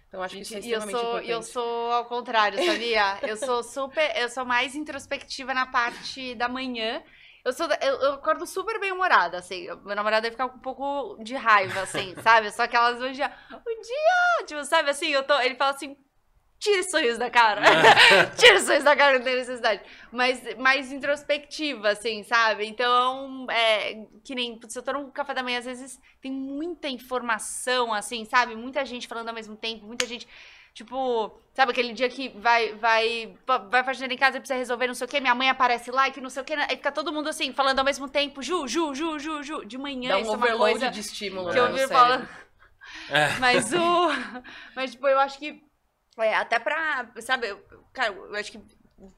Então, acho que isso é extremamente eu sou, importante. Eu sou ao contrário, sabia? (laughs) eu sou super, eu sou mais introspectiva na parte da manhã eu, sou, eu, eu acordo super bem humorada, assim. Meu namorado vai ficar com um pouco de raiva, assim, (laughs) sabe? Só que elas hoje, o dia, tipo, sabe assim, eu tô, ele fala assim, tira esse sorriso da cara. (laughs) tira esse sorriso da cara, não tem necessidade. Mas mais introspectiva, assim, sabe? Então, é, que nem, se eu tô no café da manhã, às vezes tem muita informação, assim, sabe? Muita gente falando ao mesmo tempo, muita gente Tipo, sabe aquele dia que vai vai vai fazer em casa e precisa resolver não sei o que, minha mãe aparece lá e que não sei o que, aí fica todo mundo assim, falando ao mesmo tempo, Ju, Ju, Ju, Ju, Ju, de manhã, Dá um isso overload é uma coisa de estímulo, que né, eu vi falando. É. (laughs) Mas o mas tipo, eu acho que é, até pra, sabe, cara, eu acho que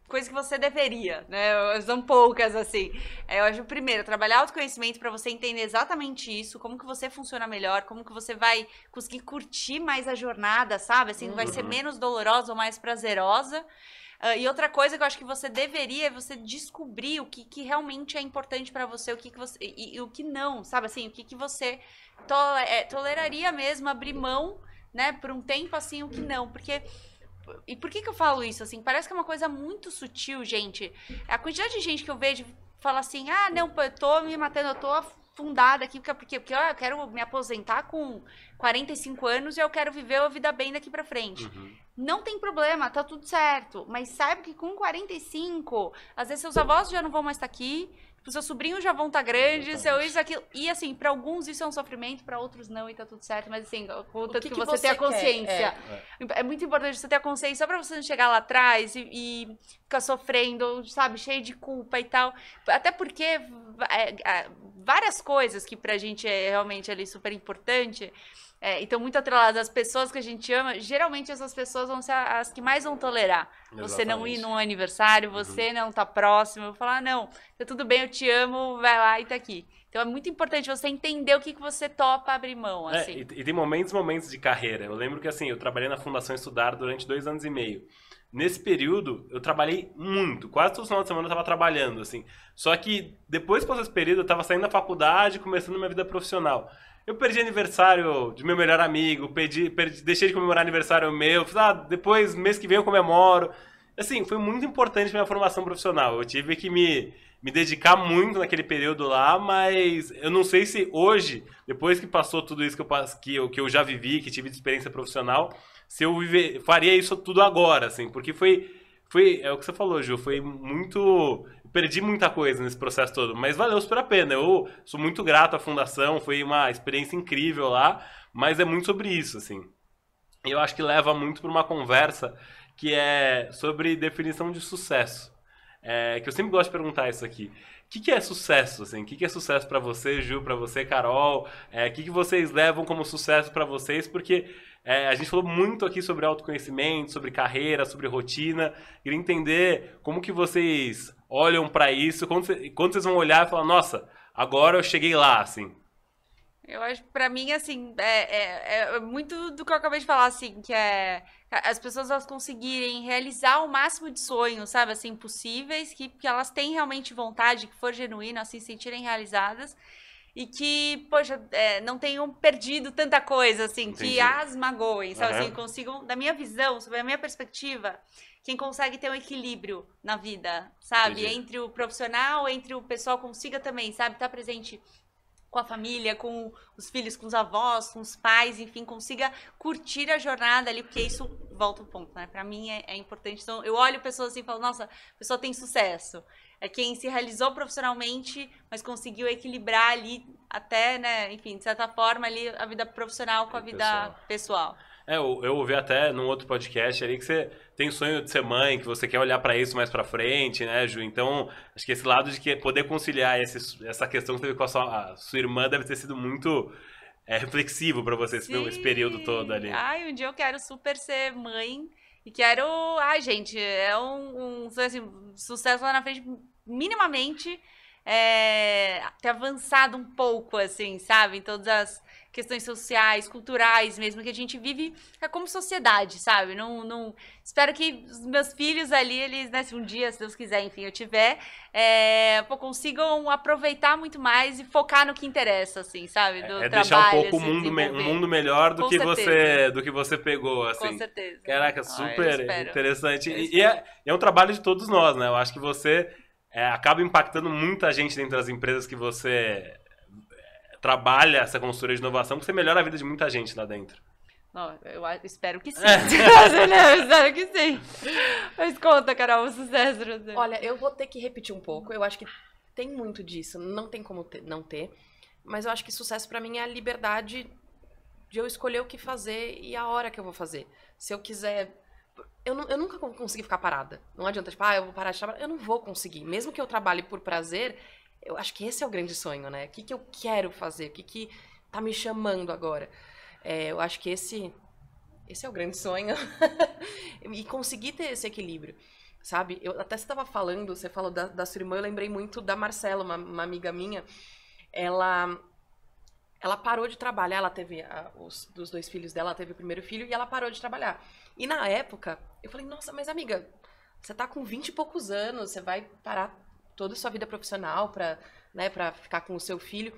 coisa que você deveria, né? São poucas, assim. É, eu acho, primeiro, trabalhar autoconhecimento para você entender exatamente isso, como que você funciona melhor, como que você vai conseguir curtir mais a jornada, sabe? Assim, uhum. vai ser uhum. menos dolorosa ou mais prazerosa. Uh, e outra coisa que eu acho que você deveria é você descobrir o que, que realmente é importante para você, o que, que você. E, e, o que não, sabe assim, o que, que você to, é, toleraria mesmo abrir mão, né, por um tempo assim, o que não. Porque e por que, que eu falo isso? Assim, parece que é uma coisa muito sutil, gente. A quantidade de gente que eu vejo fala assim: ah, não, eu tô me matando, eu tô afundada aqui, porque, porque eu quero me aposentar com 45 anos e eu quero viver a vida bem daqui pra frente. Uhum. Não tem problema, tá tudo certo. Mas saiba que com 45, às vezes seus avós já não vão mais estar aqui, Tipo, seus sobrinhos já vão estar tá grandes, seu isso, aquilo. E assim, para alguns isso é um sofrimento, para outros não, e tá tudo certo. Mas assim, contanto que, que, você, você a consciência. É. é. muito importante você ter a consciência, só pra você não chegar lá atrás e, e ficar sofrendo, sabe, cheio de culpa e tal. Até porque é, é, várias coisas que pra gente é realmente ali super importante é, então, muito atreladas às pessoas que a gente ama, geralmente essas pessoas vão ser as que mais vão tolerar. Exatamente. Você não ir num aniversário, você uhum. não tá próximo, falar, ah, não, tá tudo bem, eu te amo, vai lá e tá aqui. Então é muito importante você entender o que, que você topa abrir mão, é, assim. É, e, e tem momentos momentos de carreira. Eu lembro que, assim, eu trabalhei na Fundação Estudar durante dois anos e meio. Nesse período, eu trabalhei muito. Quase todo final de semana eu estava trabalhando, assim. Só que depois que passou esse período, eu estava saindo da faculdade, começando minha vida profissional. Eu perdi aniversário de meu melhor amigo, perdi, perdi, deixei de comemorar aniversário meu. Ah, depois, mês que vem eu comemoro. Assim, foi muito importante minha formação profissional. Eu tive que me, me dedicar muito naquele período lá, mas eu não sei se hoje, depois que passou tudo isso que eu, que eu, que eu já vivi, que tive de experiência profissional, se eu viver, faria isso tudo agora, assim, porque foi, foi, é o que você falou, Ju, foi muito perdi muita coisa nesse processo todo, mas valeu super a pena. Eu sou muito grato à fundação, foi uma experiência incrível lá, mas é muito sobre isso, assim. Eu acho que leva muito para uma conversa que é sobre definição de sucesso. É, que eu sempre gosto de perguntar isso aqui. O que, que é sucesso? Assim? O que, que é sucesso para você, Ju, para você, Carol? É, o que, que vocês levam como sucesso para vocês? Porque é, a gente falou muito aqui sobre autoconhecimento, sobre carreira, sobre rotina. Queria entender como que vocês olham para isso, quando, quando vocês vão olhar e falar, nossa, agora eu cheguei lá, assim. Eu acho, para mim, assim, é, é, é, muito do que eu acabei de falar, assim, que é as pessoas elas conseguirem realizar o máximo de sonhos, sabe, assim, possíveis, que, que elas têm realmente vontade, que for genuíno, assim, sentirem realizadas e que, poxa, é, não tenham perdido tanta coisa, assim, Entendi. que as magoem, sabe? Uhum. Assim, consigam, da minha visão, sobre a minha perspectiva, quem consegue ter um equilíbrio na vida, sabe? Entendi. Entre o profissional, entre o pessoal consiga também, sabe? Estar tá presente com a família, com os filhos, com os avós, com os pais, enfim, consiga curtir a jornada ali, porque isso volta ao ponto, né? Para mim é, é, importante. Então, eu olho pessoas assim e falo, nossa, a pessoa tem sucesso. É quem se realizou profissionalmente, mas conseguiu equilibrar ali até, né, enfim, de certa forma ali a vida profissional com a vida pessoal. pessoal. É, eu, eu ouvi até num outro podcast ali que você tem sonho de ser mãe, que você quer olhar para isso mais para frente, né, Ju? Então, acho que esse lado de que poder conciliar esse, essa questão que teve com a sua, a sua irmã deve ter sido muito é, reflexivo para você esse, esse, período todo ali. Ai, um dia eu quero super ser mãe e quero. Ai, gente, é um, um assim, sucesso lá na frente, minimamente. É, ter avançado um pouco, assim, sabe? Em todas as questões sociais, culturais mesmo, que a gente vive é como sociedade, sabe? Não, não... Espero que os meus filhos ali, eles, né, se um dia, se Deus quiser, enfim, eu tiver, é, pô, consigam aproveitar muito mais e focar no que se assim, sabe? Do é, trabalho, deixar um pouco o mundo, me, mundo melhor do que, você, do que você pegou, assim. Com certeza. Caraca, super ah, interessante. E, e é, é um trabalho de todos nós, né? Eu acho que você... É, acaba impactando muita gente dentro das empresas que você trabalha essa consultoria de inovação, que você melhora a vida de muita gente lá dentro. Não, eu espero que sim. É. (laughs) eu espero que sim. Mas conta, Carol, o sucesso. Olha, eu vou ter que repetir um pouco. Eu acho que tem muito disso. Não tem como ter, não ter. Mas eu acho que sucesso para mim é a liberdade de eu escolher o que fazer e a hora que eu vou fazer. Se eu quiser. Eu, não, eu nunca vou conseguir ficar parada. Não adianta, tipo, ah, eu vou parar de trabalhar. Eu não vou conseguir. Mesmo que eu trabalhe por prazer, eu acho que esse é o grande sonho, né? O que, que eu quero fazer? O que, que tá me chamando agora? É, eu acho que esse, esse é o grande sonho. (laughs) e conseguir ter esse equilíbrio, sabe? Eu até estava falando, você falou da, da sua irmã, eu lembrei muito da Marcela, uma, uma amiga minha. Ela ela parou de trabalhar, ela teve a, os dos dois filhos dela, ela teve o primeiro filho e ela parou de trabalhar. E na época, eu falei: "Nossa, mas amiga, você tá com 20 e poucos anos, você vai parar toda a sua vida profissional para né, pra ficar com o seu filho.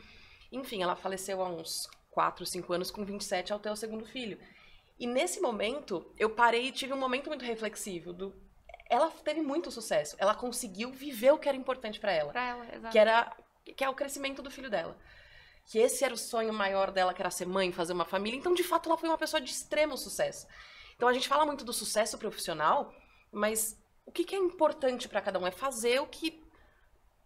Enfim, ela faleceu há uns 4, 5 anos, com 27, ao ter o segundo filho. E nesse momento, eu parei e tive um momento muito reflexivo do ela teve muito sucesso. Ela conseguiu viver o que era importante para ela. Pra ela, exato. Que era que é o crescimento do filho dela. Que esse era o sonho maior dela, que era ser mãe, fazer uma família. Então, de fato, ela foi uma pessoa de extremo sucesso. Então, a gente fala muito do sucesso profissional, mas o que, que é importante para cada um é fazer o que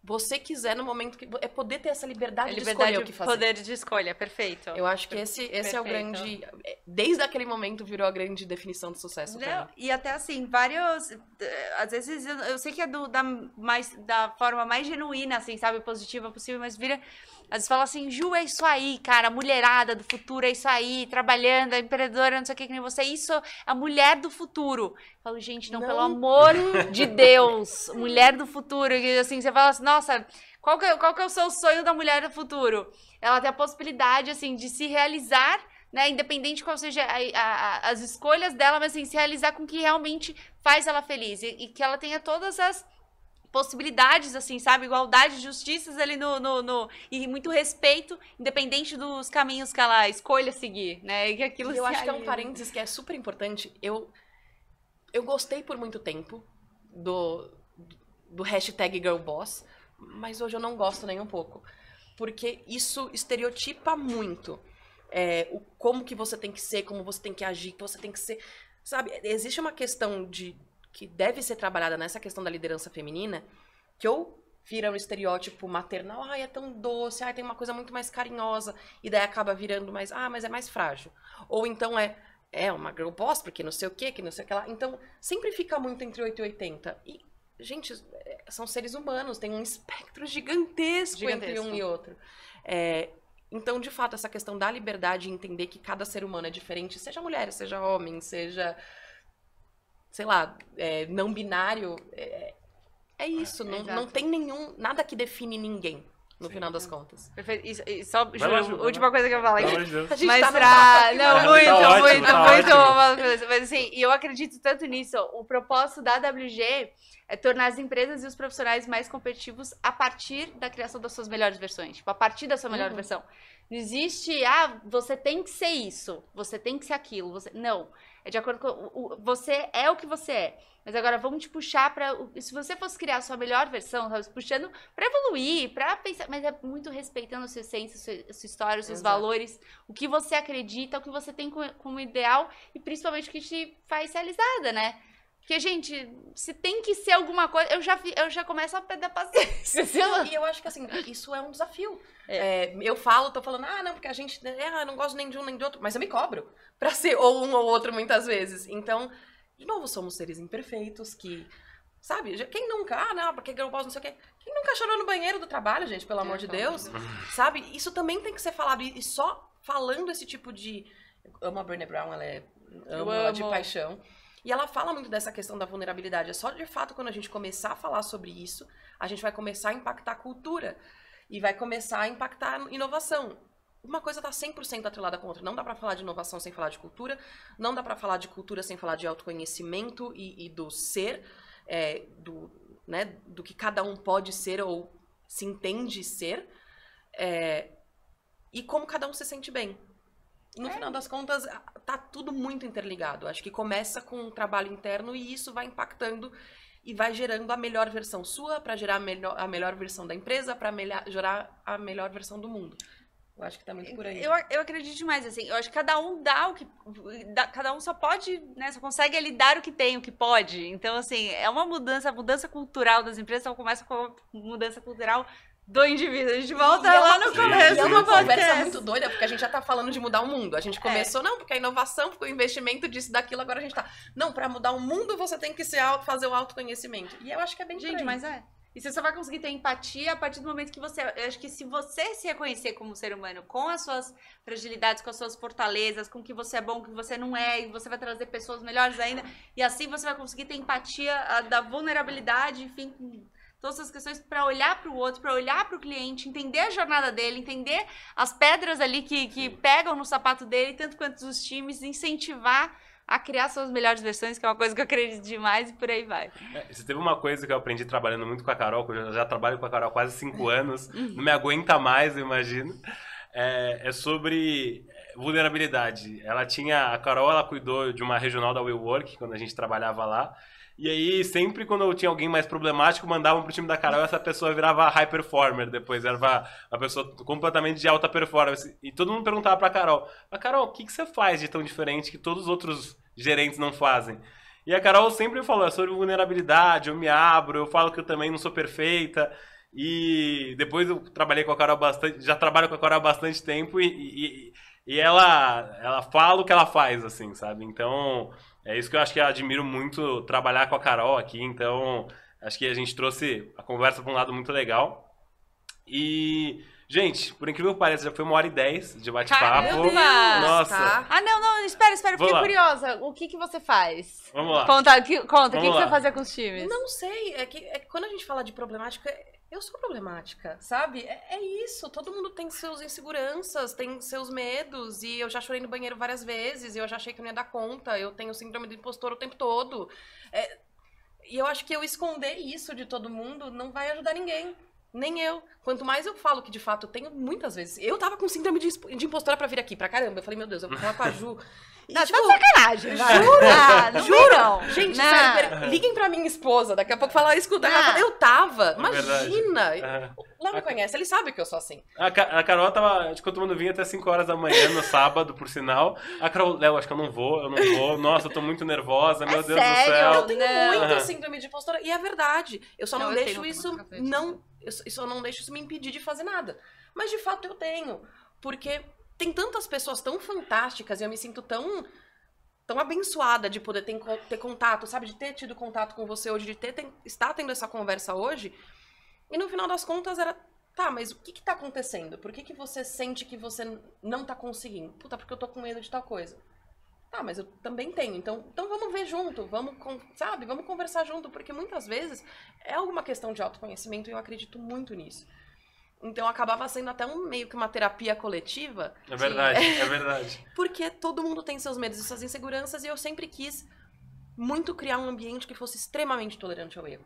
você quiser no momento que é poder ter essa liberdade, é liberdade de escolher o que fazer. poder de escolha, perfeito. Eu acho que esse, esse é o grande, desde aquele momento virou a grande definição de sucesso Não, E até assim, vários, às vezes eu, eu sei que é do, da mais da forma mais genuína assim, sabe, positiva possível, mas vira às vezes fala assim, Ju, é isso aí, cara, mulherada do futuro é isso aí, trabalhando, a empreendedora, não sei o que, que nem você, isso é a mulher do futuro. Eu falo, gente, não, não. pelo amor (laughs) de Deus, mulher do futuro. E assim, você fala assim, nossa, qual que, é, qual que é o seu sonho da mulher do futuro? Ela tem a possibilidade, assim, de se realizar né, independente de qual seja a, a, as escolhas dela, mas assim, se realizar com o que realmente faz ela feliz e, e, que ela tenha todas as possibilidades, assim, sabe? Igualdade, justiças ali no, no, no, E muito respeito, independente dos caminhos que ela escolha seguir, né? E que aquilo Eu acho que é um parênteses que é super importante. Eu, eu gostei por muito tempo do, do hashtag girlboss, mas hoje eu não gosto nem um pouco. Porque isso estereotipa muito. É, o como que você tem que ser, como você tem que agir, que você tem que ser... Sabe, existe uma questão de que deve ser trabalhada nessa questão da liderança feminina, que ou vira um estereótipo maternal, ai, é tão doce, ai, tem uma coisa muito mais carinhosa, e daí acaba virando mais, ah, mas é mais frágil. Ou então é, é uma girl boss, porque não sei o que, que não sei o que lá. Então, sempre fica muito entre 8 e 80. E, gente, é, são seres humanos, tem um espectro gigantesco, gigantesco. entre um e outro. É, então, de fato, essa questão da liberdade e entender que cada ser humano é diferente, seja mulher, seja homem, seja sei lá, é, não binário, é, é isso. É, não, não tem nenhum. Nada que define ninguém. No Sim. final das contas. Perfeito. E, e só, Ju, última coisa que eu vou falar aqui. De Mas tá pra... Não, muito, tá muito, muito, tá muito. Mas assim, eu acredito tanto nisso. O propósito da WG é tornar as empresas e os profissionais mais competitivos a partir da criação das suas melhores versões. Tipo, a partir da sua melhor uhum. versão. Não existe, ah, você tem que ser isso, você tem que ser aquilo. Você... Não. É de acordo com. O, você é o que você é. Mas agora vamos te puxar para. Se você fosse criar a sua melhor versão, sabe? Puxando para evoluir, para pensar. Mas é muito respeitando a sua essência, a sua, a sua história, os seus Exato. valores, o que você acredita, o que você tem como, como ideal e principalmente o que te faz realizada, né? Porque, gente, se tem que ser alguma coisa, eu já, eu já começo a perder a paciência. (laughs) e eu acho que, assim, isso é um desafio. É. É, eu falo, tô falando, ah, não, porque a gente, né, ah, não gosto nem de um nem de outro, mas eu me cobro (laughs) pra ser ou um ou outro muitas vezes. Então, de novo, somos seres imperfeitos que, sabe, quem nunca, ah, não, porque eu posso não sei o quê. Quem nunca chorou no banheiro do trabalho, gente, pelo amor de Deus? (laughs) Sabe? Isso também tem que ser falado. E só falando esse tipo de. Eu amo a Brené Brown, ela é. Amo, amo. ela de paixão. E ela fala muito dessa questão da vulnerabilidade. É só de fato quando a gente começar a falar sobre isso, a gente vai começar a impactar a cultura e vai começar a impactar a inovação. Uma coisa está 100% atrelada com a outra. Não dá para falar de inovação sem falar de cultura, não dá para falar de cultura sem falar de autoconhecimento e, e do ser, é, do, né, do que cada um pode ser ou se entende ser, é, e como cada um se sente bem no é. final das contas, tá tudo muito interligado. Acho que começa com um trabalho interno e isso vai impactando e vai gerando a melhor versão sua para gerar a melhor, a melhor versão da empresa, para gerar a melhor versão do mundo. Eu acho que tá muito por aí. Eu, eu acredito demais, assim. Eu acho que cada um dá o que. Dá, cada um só pode, né? Só consegue ali dar o que tem, o que pode. Então, assim, é uma mudança, a mudança cultural das empresas então começa com a mudança cultural do indivíduo. A gente volta e lá no começo. é uma conversa muito doida, porque a gente já tá falando de mudar o mundo. A gente é. começou, é. não, porque a inovação, porque o investimento disso, daquilo, agora a gente tá. Não, para mudar o mundo você tem que ser auto, fazer o autoconhecimento. E eu acho que é bem Gente, mas é. E você só vai conseguir ter empatia a partir do momento que você. Eu acho que se você se reconhecer como ser humano, com as suas fragilidades, com as suas fortalezas, com o que você é bom, o que você não é, e você vai trazer pessoas melhores ainda, e assim você vai conseguir ter empatia da vulnerabilidade, enfim, todas essas questões para olhar para o outro, para olhar para o cliente, entender a jornada dele, entender as pedras ali que, que pegam no sapato dele, tanto quanto os times, incentivar a criar suas melhores versões, que é uma coisa que eu acredito demais e por aí vai. É, você teve uma coisa que eu aprendi trabalhando muito com a Carol, que eu já trabalho com a Carol há quase cinco anos, uhum. não me aguenta mais, eu imagino. É, é, sobre vulnerabilidade. Ela tinha, a Carol, ela cuidou de uma regional da WeWork, quando a gente trabalhava lá, e aí, sempre quando tinha alguém mais problemático, mandavam pro time da Carol e essa pessoa virava high performer depois. Era uma pessoa completamente de alta performance. E todo mundo perguntava pra Carol: a Carol, o que, que você faz de tão diferente que todos os outros gerentes não fazem? E a Carol sempre falou: é sobre vulnerabilidade, eu me abro, eu falo que eu também não sou perfeita. E depois eu trabalhei com a Carol bastante, já trabalho com a Carol há bastante tempo e, e, e ela, ela fala o que ela faz, assim, sabe? Então. É isso que eu acho que eu admiro muito trabalhar com a Carol aqui. Então, acho que a gente trouxe a conversa para um lado muito legal. E, gente, por incrível que pareça, já foi uma hora e dez de bate-papo. Nossa! Tá. Ah, não, não, espera, espera, fiquei curiosa. O que, que você faz? Vamos lá. Conta, que, conta o que, que, você fazia com os times? Não sei, é que, é que quando a gente fala de problemática, eu sou problemática, sabe? É, é, isso. Todo mundo tem seus inseguranças, tem seus medos. E eu já chorei no banheiro várias vezes. E eu já achei que eu não ia dar conta. Eu tenho síndrome do impostor o tempo todo. É, e eu acho que eu esconder isso de todo mundo não vai ajudar ninguém. Nem eu. Quanto mais eu falo que de fato eu tenho muitas vezes. Eu tava com síndrome de, de impostora pra vir aqui, pra caramba. Eu falei, meu Deus, eu vou falar com a Ju. (laughs) E, não, tipo, tá sacanagem. Juro? Ah, não juro. Gente, não. sério, liguem pra minha esposa. Daqui a pouco falar, escuta. Ah. Eu tava. É imagina. É. Léo me conhece, ele sabe que eu sou assim. A, a Carol tava, eu tomando vinho até 5 horas da manhã no sábado, por sinal. A Carol, Léo, acho que eu não vou, eu não vou. Nossa, eu tô muito nervosa, meu é Deus sério? do céu. Eu tenho muito síndrome de impostora. E é verdade. Eu só não, não deixo isso. Não, eu só não deixo isso me impedir de fazer nada. Mas de fato eu tenho. Porque tem tantas pessoas tão fantásticas e eu me sinto tão tão abençoada de poder ter, ter contato, sabe? De ter tido contato com você hoje, de ter, ter, estar tendo essa conversa hoje. E no final das contas era, tá, mas o que que tá acontecendo? Por que que você sente que você não tá conseguindo? Puta, porque eu tô com medo de tal coisa. Tá, mas eu também tenho. Então, então vamos ver junto, vamos, sabe? Vamos conversar junto, porque muitas vezes é alguma questão de autoconhecimento e eu acredito muito nisso. Então acabava sendo até um meio que uma terapia coletiva. É verdade, que... é (laughs) verdade. Porque todo mundo tem seus medos e suas inseguranças e eu sempre quis muito criar um ambiente que fosse extremamente tolerante ao erro.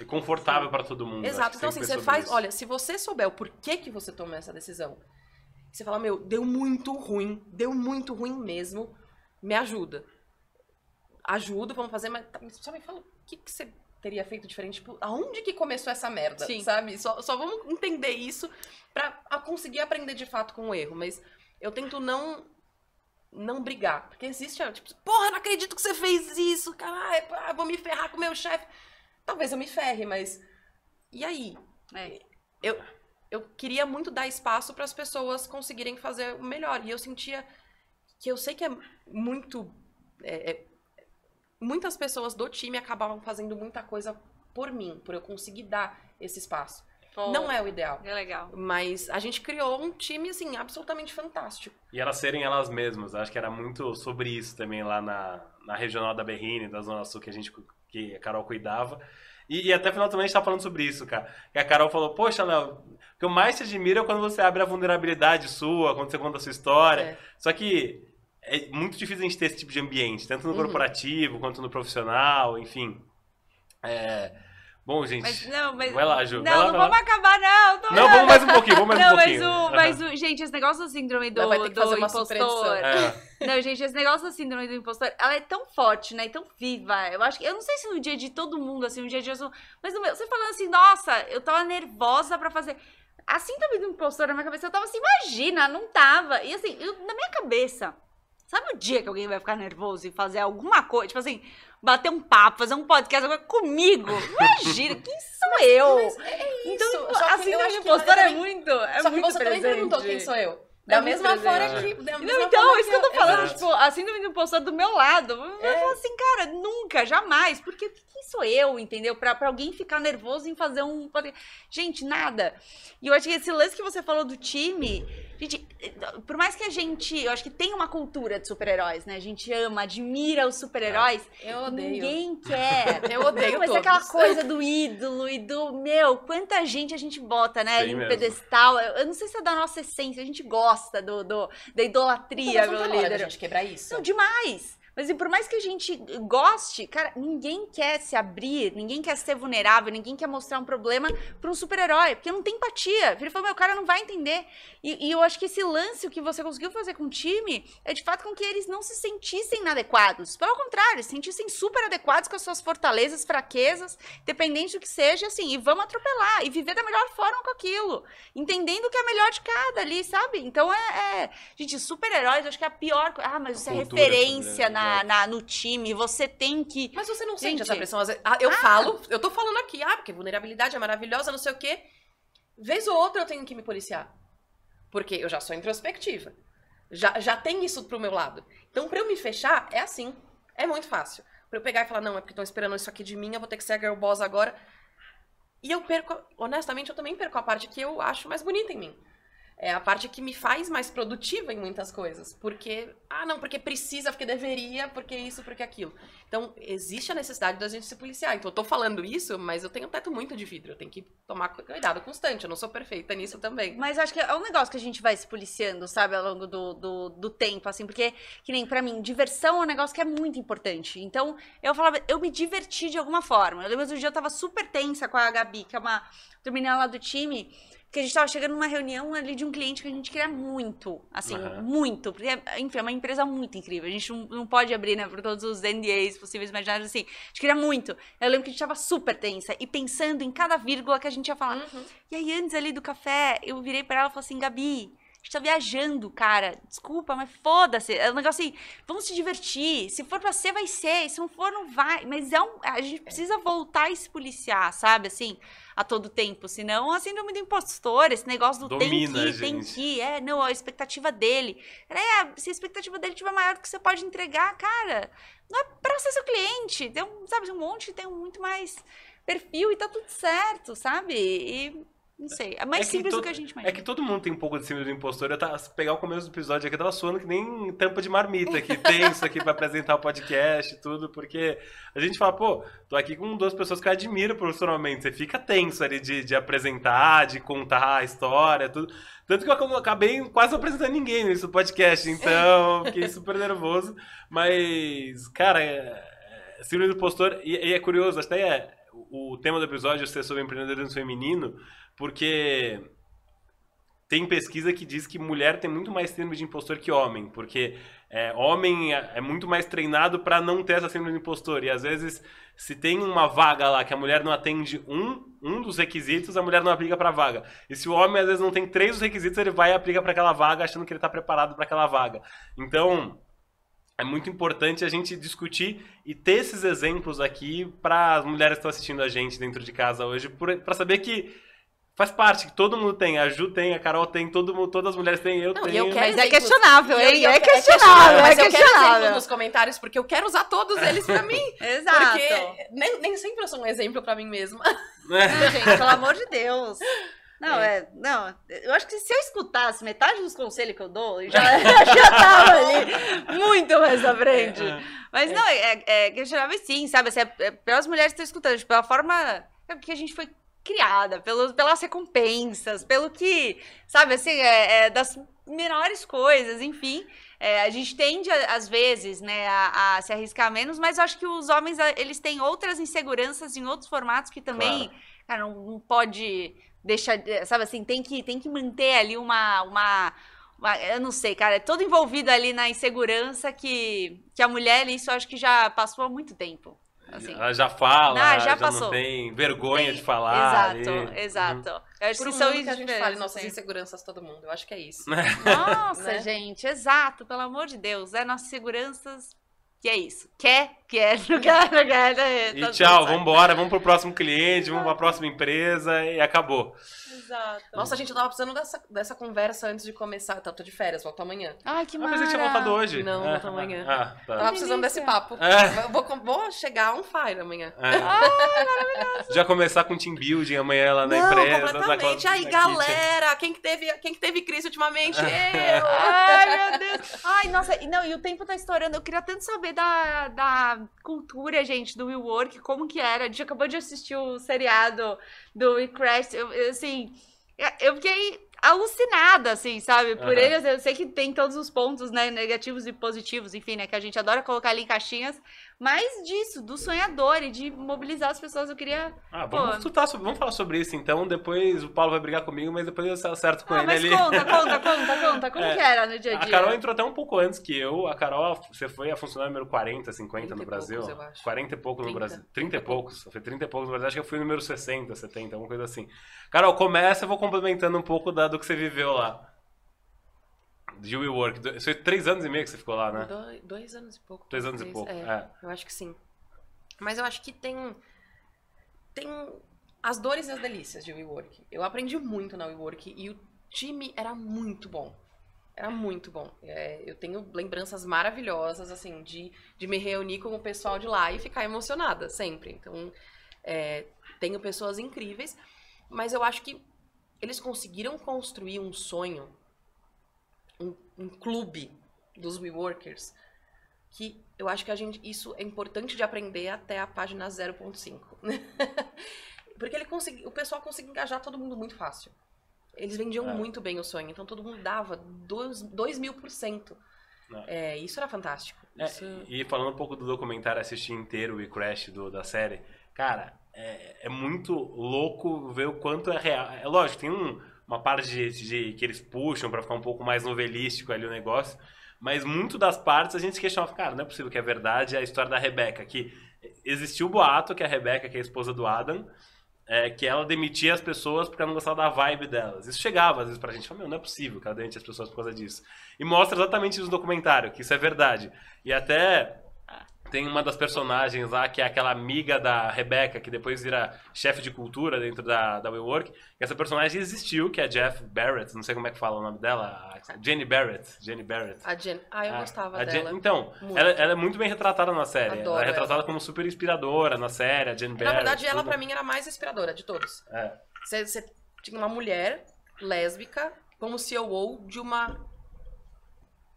E confortável para todo mundo. Exato. Então, assim, você faz. Isso. Olha, se você souber o porquê que você tomou essa decisão, você fala, meu, deu muito ruim, deu muito ruim mesmo, me ajuda. Ajuda, vamos fazer, mas só me fala o que, que você teria feito diferente? Tipo, aonde que começou essa merda? Sim. Sabe? Só, só vamos entender isso pra conseguir aprender de fato com o erro. Mas eu tento não não brigar. Porque existe, tipo, porra, não acredito que você fez isso, caralho, vou me ferrar com o meu chefe. Talvez eu me ferre, mas. E aí? É. Eu, eu queria muito dar espaço para as pessoas conseguirem fazer o melhor. E eu sentia que eu sei que é muito. É, é, muitas pessoas do time acabavam fazendo muita coisa por mim, por eu conseguir dar esse espaço. Pô, não é o ideal. É legal. Mas a gente criou um time, assim, absolutamente fantástico. E elas serem elas mesmas. Acho que era muito sobre isso também lá na, na regional da Berrine, da Zona Sul, que a gente que a Carol cuidava. E, e até final também a gente tá falando sobre isso, cara. Que a Carol falou, poxa, Léo, o que eu mais te admiro é quando você abre a vulnerabilidade sua, quando você conta a sua história. É. Só que é muito difícil a gente ter esse tipo de ambiente, tanto no uhum. corporativo quanto no profissional, enfim. É, Bom, gente. Mas, não, mas, vai lá, Ju. Não, lá, não vamos lá. acabar, não. Tô... Não, vamos mais um pouquinho, vamos mais não, um pouquinho. Mas, o, mas o, gente, esse negócio da síndrome do, do impostor. É. Não, gente, esse negócio da síndrome do impostor, ela é tão forte, né? E tão viva. Eu acho que. Eu não sei se no dia de todo mundo, assim, no dia dia. Mas no meu, você falando assim, nossa, eu tava nervosa pra fazer. A síndrome do impostor na minha cabeça, eu tava assim, imagina, não tava. E assim, eu, na minha cabeça, sabe o dia que alguém vai ficar nervoso e fazer alguma coisa? Tipo assim, bater um papo, fazer um podcast agora comigo. Imagina, quem sou mas, eu? Mas é isso. Então, tipo, a síndrome impostora é muito. É só que muito você presente. também perguntou quem sou eu. Da é mesma forma que. Da mesma não, então, isso que eu tô falando, tipo, a síndrome do impostor do meu lado. Eu é. falo assim, cara, nunca, jamais. Porque quem sou eu, entendeu? Pra, pra alguém ficar nervoso em fazer um. Gente, nada. E eu acho que esse lance que você falou do time. Gente, por mais que a gente. Eu acho que tem uma cultura de super-heróis, né? A gente ama, admira os super-heróis. Eu odeio. Ninguém (laughs) quer. Eu odeio. Não, mas todos. aquela coisa do ídolo e do. Meu, quanta gente a gente bota, né? ali no pedestal. Eu não sei se é da nossa essência, a gente gosta do, do da idolatria, meu líder. a gente quebrar isso. Não, demais. Mas e por mais que a gente goste, cara, ninguém quer se abrir, ninguém quer ser vulnerável, ninguém quer mostrar um problema para um super-herói, porque não tem empatia. Ele falou, meu, o cara não vai entender. E, e, eu acho que esse lance, o que você conseguiu fazer com o time, é de fato com que eles não se sentissem inadequados. Pelo contrário, se sentissem super adequados com as suas fortalezas, fraquezas, dependente do que seja, assim, e vamos atropelar e viver da melhor forma com aquilo, entendendo o que é melhor de cada ali, sabe? Então é. é... Gente, super-heróis, acho que é a pior. Ah, mas isso é referência na na, no time, você tem que. Mas você não sente essa pressão. Ah, eu ah. falo, eu tô falando aqui, ah, porque vulnerabilidade é maravilhosa, não sei o quê. Vez ou outra eu tenho que me policiar. Porque eu já sou introspectiva. Já, já tem isso pro meu lado. Então, pra eu me fechar, é assim. É muito fácil. Pra eu pegar e falar, não, é porque estão esperando isso aqui de mim, eu vou ter que ser a girl boss agora. E eu perco, honestamente, eu também perco a parte que eu acho mais bonita em mim é a parte que me faz mais produtiva em muitas coisas. Porque, ah, não, porque precisa, porque deveria, porque isso, porque aquilo. Então, existe a necessidade da gente se policiar. Então, eu tô falando isso, mas eu tenho um teto muito de vidro. Eu tenho que tomar cuidado constante. Eu não sou perfeita nisso também. Mas acho que é um negócio que a gente vai se policiando, sabe, ao longo do, do, do tempo, assim, porque, que nem pra mim, diversão é um negócio que é muito importante. Então, eu falava, eu me diverti de alguma forma. Eu lembro um dia eu tava super tensa com a Gabi, que é uma menina lá do time. Porque a gente estava chegando numa reunião ali de um cliente que a gente queria muito, assim, uhum. muito. Porque, enfim, é uma empresa muito incrível. A gente não, não pode abrir, né, por todos os NDAs possíveis imaginários, assim. A gente queria muito. Eu lembro que a gente estava super tensa e pensando em cada vírgula que a gente ia falar. Uhum. E aí, antes ali do café, eu virei para ela e falei assim, Gabi, gente tá viajando, cara. Desculpa, mas foda-se. É um negócio assim, vamos se divertir. Se for pra ser, vai ser. Se não for, não vai. Mas é um, a gente precisa voltar e se policiar, sabe? Assim, a todo tempo. Senão, a síndrome do impostor, esse negócio do Domina, tem que, tem que. É, não, a expectativa dele. É, se a expectativa dele tiver maior do que você pode entregar, cara, não é pra ser seu cliente. Tem um, sabe, um monte tem muito mais perfil e tá tudo certo, sabe? E Não sei. É mais É que simples do todo- que a gente É imagina. que todo mundo tem um pouco de síndrome do impostor. Eu tava, se pegar o começo do episódio aqui, eu tava suando que nem tampa de marmita aqui, (laughs) tenso aqui pra apresentar o podcast e tudo, porque a gente fala, pô, tô aqui com duas pessoas que eu admiro profissionalmente. Você fica tenso ali de, de apresentar, de contar a história, tudo. Tanto que eu acabei quase não apresentando ninguém nesse podcast, então fiquei super nervoso. Mas, cara, é, é, síndrome do impostor, e, e é curioso, até é, o, tema do episódio ser sobre empreendedorismo feminino, porque tem pesquisa que diz que mulher tem muito mais síndrome de impostor que homem, porque é, homem é é muito mais treinado para não ter essa síndrome de impostor. E às vezes, se tem uma vaga lá que a mulher não atende um, um dos requisitos, a mulher não aplica para a vaga. E se o homem às vezes não tem três dos requisitos, ele vai e aplica para aquela vaga, achando que ele está preparado para aquela vaga. Então, é muito importante a gente discutir e ter esses exemplos aqui para as mulheres que estão assistindo a gente dentro de casa hoje, para saber que faz parte, que todo mundo tem. A Ju tem, a Carol tem, todo mundo, todas as mulheres têm, eu Não, e tenho. eu quero Mas é exemplos. questionável, E eu- hein? e eu É questionável, é Mas eu quero questionável. nos comentários, porque eu quero usar todos eles pra mim. (laughs) Exato. Porque nem, nem sempre eu sou um exemplo pra mim mesma. Não, gente, pelo amor de Deus. Não, é. não, eu acho que se eu escutasse metade dos conselhos que eu dou, eu (laughs) já, (laughs) já tava ali muito mais à frente. Mas não, é, é questionável sim, sabe? Assim, é, é pelas mulheres que estão escutando, tipo, pela forma. É porque a gente foi criada, pelos, pelas recompensas, pelo que, sabe, assim, é, é das menores coisas, enfim. É, a gente tende, às vezes, né, a, a se arriscar menos, mas eu acho que os homens, eles têm outras inseguranças em outros formatos que também, cara, não, não pode deixar, de- sabe assim, tem que, tem que manter ali uma, uma, uma- eu não sei, cara, é todo envolvido ali na insegurança que, que a mulher, isso eu acho que já passou há muito tempo. Assim. Ela já fala, Ah, já já, passou. não tem vergonha Tem- de falar. Exato, ali. exato. Eu acho Por que um são mundo que a gente fale nossas assim. inseguranças todo mundo. Eu acho que é isso. (laughs) Nossa, né? gente, exato, pelo amor de Deus. É nossas seguranças. Que é isso. Quer, quer, (laughs) não quer, não quer. né? E Tá tchau, tudo vambora, vamos pro próximo cliente, vamos pra próxima empresa e acabou. Exato. Nossa, gente, eu tava precisando dessa, dessa conversa antes de começar. Tá, tô de férias, volto amanhã. Ai, que Ah, mas a gente tinha voltado hoje. Não, Ah, volto amanhã. Ah, Tava tá. precisando desse papo. É. Eu vou, vou chegar on fire amanhã. É. Já começar com team building amanhã lá na Não, empresa. completamente. na- Aí, galera, quem que teve, quem que teve crise ultimamente? Eu! Ai, meu Deus. Ai, nossa, e não, e o tempo tá estourando. Eu queria tanto saber da, da cultura, gente, do WeWork, como que era. A gente acabou de assistir o seriado do WeCrash. Eu, eu, assim, eu fiquei alucinada, assim, sabe? Por Aham. eles, eu sei que tem todos os pontos, né, negativos e positivos, enfim, né, que a gente adora colocar ali em caixinhas. Mas disso, do sonhador e de mobilizar as pessoas, eu queria... Ah, vamos, tutar vamos falar sobre isso então. Depois o Paulo vai brigar comigo, mas depois eu acerto com Ah, ele mas ali. conta, conta, conta, conta. Como (laughs) É. que era no dia a A dia? Carol entrou até um pouco antes que eu. A Carol, você foi a funcionária número 40, 50 30 no Brasil? poucos, eu acho. 40 e poucos no 30. Brasil. 30 e poucos. Foi 30 e poucos no Brasil. Acho que eu fui número 60, 70, alguma coisa assim. Carol, começa, eu vou complementando um pouco da, do que você viveu lá. De WeWork. Do- Foi três anos e meio que você ficou lá, né? Dois, dois anos e pouco. Três anos e três, pouco. É, É. eu acho que sim. Mas eu acho que tem. Tem as dores e as delícias de WeWork. Eu aprendi muito na WeWork e o time era muito bom. Era muito bom. É, eu tenho lembranças maravilhosas, assim, de, de me reunir com o pessoal de lá e ficar emocionada sempre. Então, é, tenho pessoas incríveis, mas eu acho que eles conseguiram construir um sonho, um, um clube dos WeWorkers, que eu acho que a gente, isso é importante de aprender até a página 0.5. (laughs) Porque ele consegui, o pessoal conseguiu engajar todo mundo muito fácil. Eles vendiam É. muito bem o sonho, então todo mundo dava 2 mil por cento. É, isso era fantástico. É, Isso- E falando um pouco do documentário, assisti inteiro o Crash do, da série, cara, é, é muito louco ver o quanto é real. É lógico, tem um- uma parte de, de- que eles puxam pra ficar um pouco mais novelístico ali o negócio, mas muito das partes a gente se questionava, cara, não é possível que é verdade a história da Rebeca, que existiu o boato que a Rebeca, que é a esposa do Adam, é, que ela demitia as pessoas porque ela não gostava da vibe delas. Isso chegava às vezes pra gente, meu, não é possível que ela demitia as pessoas por causa disso. E mostra exatamente isso no documentário, que isso é verdade. E até tem uma das personagens lá, que é aquela amiga da Rebecca, que depois vira chefe de cultura dentro da, da WeWork. E essa personagem existiu, que é a Jeff Barrett, não sei como é que fala o nome dela, a Jenny Barrett. Jenny Barrett. A Jen. Ah, eu Ah, gostava a dela. Jen- então, ela, ela é muito bem retratada na série. Adoro ela é retratada ela. como super inspiradora na série, a Jenny Barrett. Na verdade, ela tudo. pra mim era a mais inspiradora de todos. É. Você, você tinha uma mulher lésbica como CEO de uma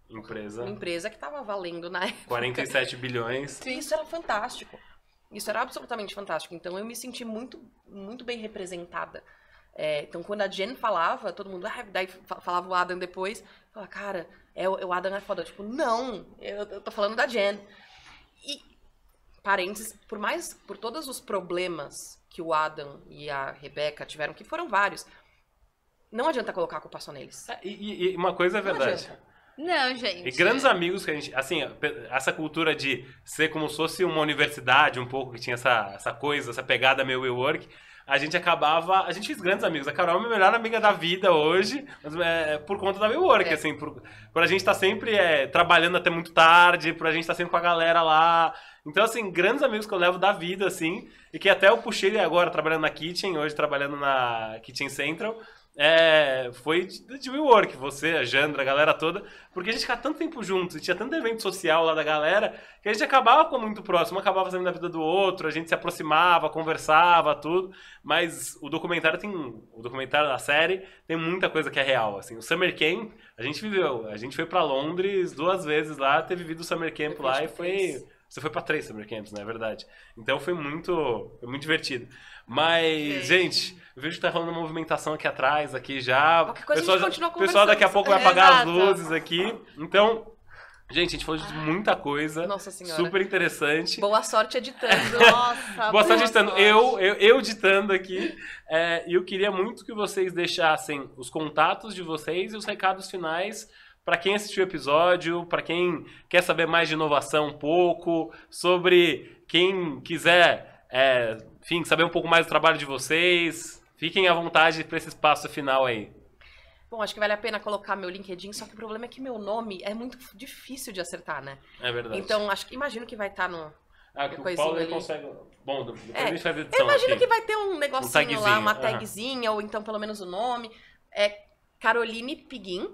empresa, uma empresa que estava valendo na (laughs) época. 47 bilhões. Isso era fantástico. Isso era absolutamente fantástico. Então eu me senti muito, muito bem representada. É, então quando a Jen falava, todo mundo, ah, daí falava o Adam depois, falava, cara, é, o Adam é foda. Tipo, não, eu, eu tô falando da Jen. E, parênteses, por mais, por todos os problemas que o Adam e a Rebecca tiveram, que foram vários, não adianta colocar a culpa só neles. É, e, e, uma coisa é verdade. Não, gente. E grandes amigos que a gente. Assim, essa cultura de ser como se fosse uma universidade, um pouco, que tinha essa, essa coisa, essa pegada meio work a gente acabava. A gente fez grandes amigos. A Carol é a minha melhor amiga da vida hoje, mas é por conta da WeWork, é. assim, por, por a gente estar tá sempre é, trabalhando até muito tarde, por a gente estar tá sempre com a galera lá. Então, assim, grandes amigos que eu levo da vida, assim, e que até eu puxei agora trabalhando na Kitchen, hoje trabalhando na Kitchen Central é, foi de, de WeWork, você, a Jandra, a galera toda, porque a gente ficava tanto tempo juntos, tinha tanto evento social lá da galera, que a gente acabava com muito próximo, acabava fazendo na vida do outro, a gente se aproximava, conversava, tudo, mas o documentário tem, o documentário da série tem muita coisa que é real, assim, o Summer Camp, a gente viveu, a gente foi para Londres duas vezes lá, ter vivido o Summer Camp lá e foi... Você foi para três Summer Camps, não é verdade? Então foi muito, foi muito divertido. Mas, gente, eu vejo que tá rolando uma movimentação aqui atrás, aqui já. Qualquer coisa pessoal, a gente continua pessoal daqui a pouco vai apagar as luzes aqui. Então, Gente, a gente falou de muita coisa. Nossa senhora. Super interessante. Boa sorte editando. (laughs) Nossa, boa sorte editando. Sorte. Eu, eu, eu editando aqui. É, e eu queria muito que vocês deixassem os contatos de vocês e os recados finais para quem assistiu o episódio, para quem quer saber mais de inovação um pouco, sobre quem quiser, é, enfim, saber um pouco mais do trabalho de vocês. Fiquem à vontade para esse espaço final aí. Bom, acho que vale a pena colocar meu LinkedIn, só que o problema é que meu nome é muito difícil de acertar, né? É verdade. Então, acho que imagino que vai estar tá no. Ah, que o Paulo ali. consegue. Bom, depois é, a gente faz edição. Eu imagino aqui. que vai ter um negocinho um lá, uma tagzinha, uhum. ou então pelo menos o nome. É Caroline Piguin.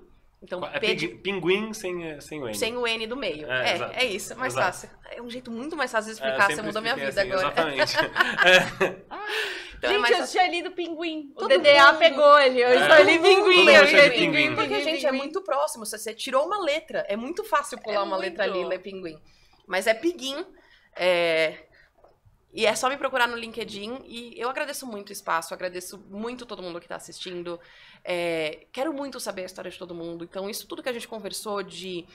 Então, é de... pinguim sem, eh, sem o N. Sem o N do meio. É, é, é isso, mais exato. fácil. É um jeito muito mais fácil de é, explicar, você mudou minha vida assim, agora. Exatamente. (laughs) então, é gente, é eu tinha lido pinguim. O DDA mundo. pegou ele. Eu estou ali pinguim. Eu li pinguim. Porque, gente, é muito próximo. Você tirou uma letra. É muito fácil pular é uma muito. letra ali e ler pinguim. Mas é piguim. É, e é só me procurar no LinkedIn e eu agradeço muito o espaço, agradeço muito todo mundo que está assistindo. É, quero muito saber a história de todo mundo. Então, isso tudo que a gente conversou de,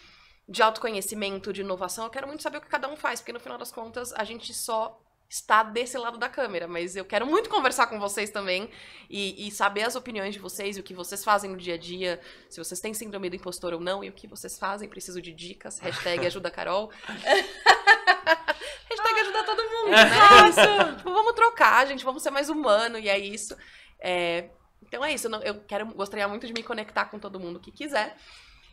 de autoconhecimento, de inovação, eu quero muito saber o que cada um faz, porque no final das contas a gente só está desse lado da câmera, mas eu quero muito conversar com vocês também e, e, saber as opiniões de vocês e o que vocês fazem no dia a dia, se vocês têm síndrome do impostor ou não e o que vocês fazem, preciso de dicas, hashtag (laughs) ajuda Carol. (laughs) (laughs) Hashtag ajuda todo mundo, né? (laughs) Isso. tipo, vamos trocar, gente, vamos ser mais humano, e é isso. É, então é isso, eu quero, gostaria muito de me conectar com todo mundo que quiser.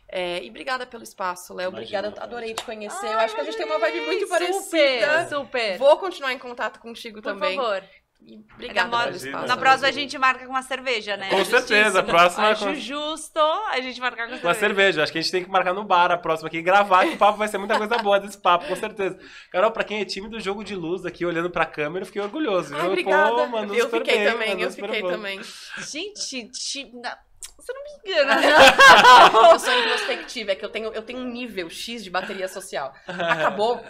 É, e obrigada pelo espaço, Léo. Obrigada, adorei te conhecer. Ai, eu acho que a gente tem uma vibe muito super, parecida. Super. Vou continuar em contato contigo Por também. Por favor. Obrigada na, pelo espaço. Na próxima a gente marca com uma cerveja, né? Com certeza, a próxima. Acho com... justo a gente marcar com, com cerveja. Com cerveja. Acho que a gente tem que marcar no bar a próxima aqui, gravar, que o papo vai ser muita coisa boa desse papo, com certeza. Carol, pra quem é time do jogo de luz aqui, olhando pra câmera, eu fiquei orgulhoso. Ai, obrigada. Pô, mano, eu fiquei bem, também, eu fiquei bom. também. Gente, ti... Você não me engana, né? (laughs) eu sou introspectiva, é que eu tenho, eu tenho um nível X de bateria social. (laughs) Acabou.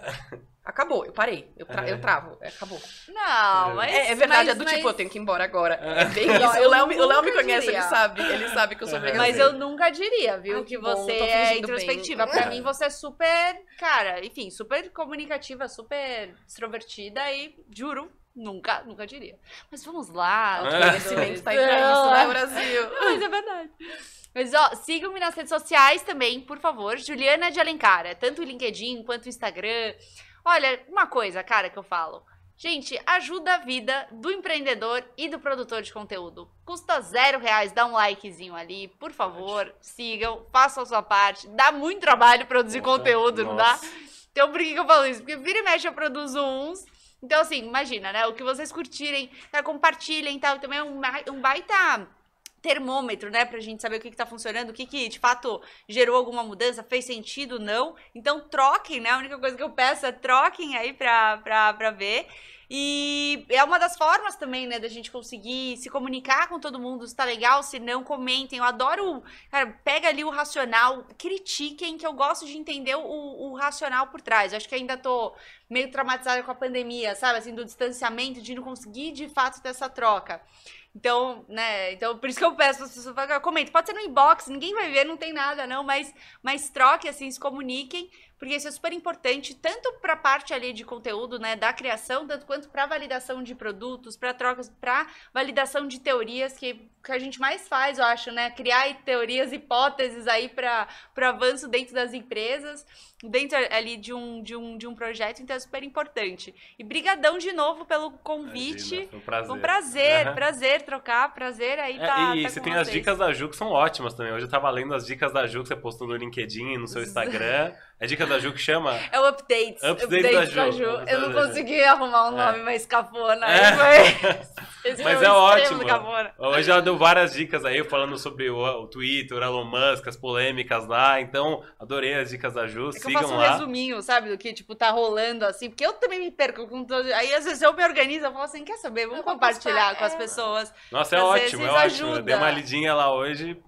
Acabou, eu parei. Eu, tra é. eu travo. É, acabou. Não, mas. É, é verdade, mas, é do tipo, mas... tipo, eu tenho que ir embora agora. É, é bem isso. O Léo, o Léo me conhece, diria. ele sabe. Ele sabe que eu sou bem Mas eu nunca diria, viu? Ai, que, que você é introspectiva. Bem. Pra mim, você é super. Cara, enfim, super comunicativa, super extrovertida e juro. Nunca, nunca diria. Mas vamos lá. O conhecimento tá aí pra isso, né, Brasil? (laughs) Mas é verdade. Mas, ó, sigam-me nas redes sociais também, por favor. Juliana de Alencar. Tanto o LinkedIn quanto o Instagram. Olha, uma coisa, cara, que eu falo. Gente, ajuda a vida do empreendedor e do produtor de conteúdo. Custa zero reais, dá um likezinho ali, por favor, sigam, façam a sua parte. Dá muito trabalho produzir nossa, conteúdo, não dá? Então, por que, que eu falo isso? Porque vira e mexe eu produzo uns. Então, assim, imagina, né? O que vocês curtirem, tá, compartilhem e tal. Também é um, um baita termômetro, né, pra gente saber o que, que tá funcionando, o que, que de fato gerou alguma mudança, fez sentido, não. Então troquem, né? A única coisa que eu peço é troquem aí pra, pra, pra ver. E é uma das formas também, né, da gente conseguir se comunicar com todo mundo, se tá legal, se não, comentem. Eu adoro, cara, pega ali o racional, critiquem, que eu gosto de entender o, o racional por trás. Eu acho que ainda tô meio traumatizada com a pandemia, sabe, assim, do distanciamento, de não conseguir de fato ter essa troca. Então, né, então por isso que eu peço para as pessoas, comentem. Pode ser no inbox, ninguém vai ver, não tem nada, não, mas, mas troque, assim, se comuniquem porque isso é super importante, tanto para a parte ali de conteúdo, né, da criação, tanto quanto para validação de produtos, para trocas, para validação de teorias, que, que a gente mais faz, eu acho, né, criar teorias, hipóteses aí para o avanço dentro das empresas, dentro ali de um, de um, de um projeto, então é super importante. E brigadão de novo pelo convite. Imagina, foi um prazer. Foi um prazer, uhum. prazer trocar, prazer aí é, tá, E tá você tem vocês. as dicas da Ju que são ótimas também. Hoje eu tava lendo as dicas da Ju que você postou no LinkedIn no seu Instagram. (laughs) É dica da Ju que chama? É o update. Update, update da, Ju. da Ju. Eu não consegui arrumar um é. nome é. mais cafona. É. (laughs) Mas é ótimo. Hoje já deu várias dicas aí, falando sobre o, o Twitter, o Elon Musk, as polêmicas lá. Então, adorei as dicas da Ju. É Sigam eu faço um lá. resuminho, sabe, do que, tipo, tá rolando assim. Porque eu também me perco com todo... Aí, às vezes, eu me organizo, eu falo assim, quer saber? Vamos compartilhar postar, com as é. pessoas. Nossa, é ótimo, é ótimo. Eu dei uma lidinha lá hoje.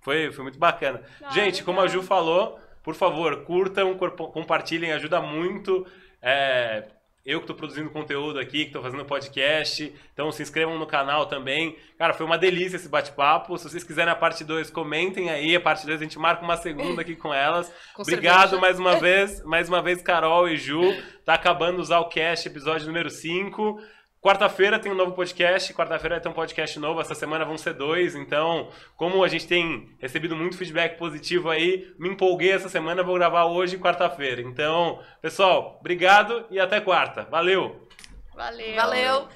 Foi, foi muito bacana. Ah, Gente, como a Ju falou por favor, curtam, compartilhem, ajuda muito. É, eu que estou produzindo conteúdo aqui, que estou fazendo podcast. Então se inscrevam no canal também. Cara, foi uma delícia esse bate-papo. Se vocês quiserem a parte 2, comentem aí. A parte 2 a gente marca uma segunda aqui com elas. (laughs) Com Obrigado cerveja. mais uma vez. Mais uma vez, Carol e Ju. Tá acabando o cast, episódio número 5. Quarta-feira tem um novo podcast. Quarta-feira vai ter um podcast novo. Essa semana vão ser dois. Então, como a gente tem recebido muito feedback positivo aí, me empolguei essa semana. Vou gravar hoje, quarta-feira. Então, pessoal, obrigado e até quarta. Valeu! Valeu! Valeu.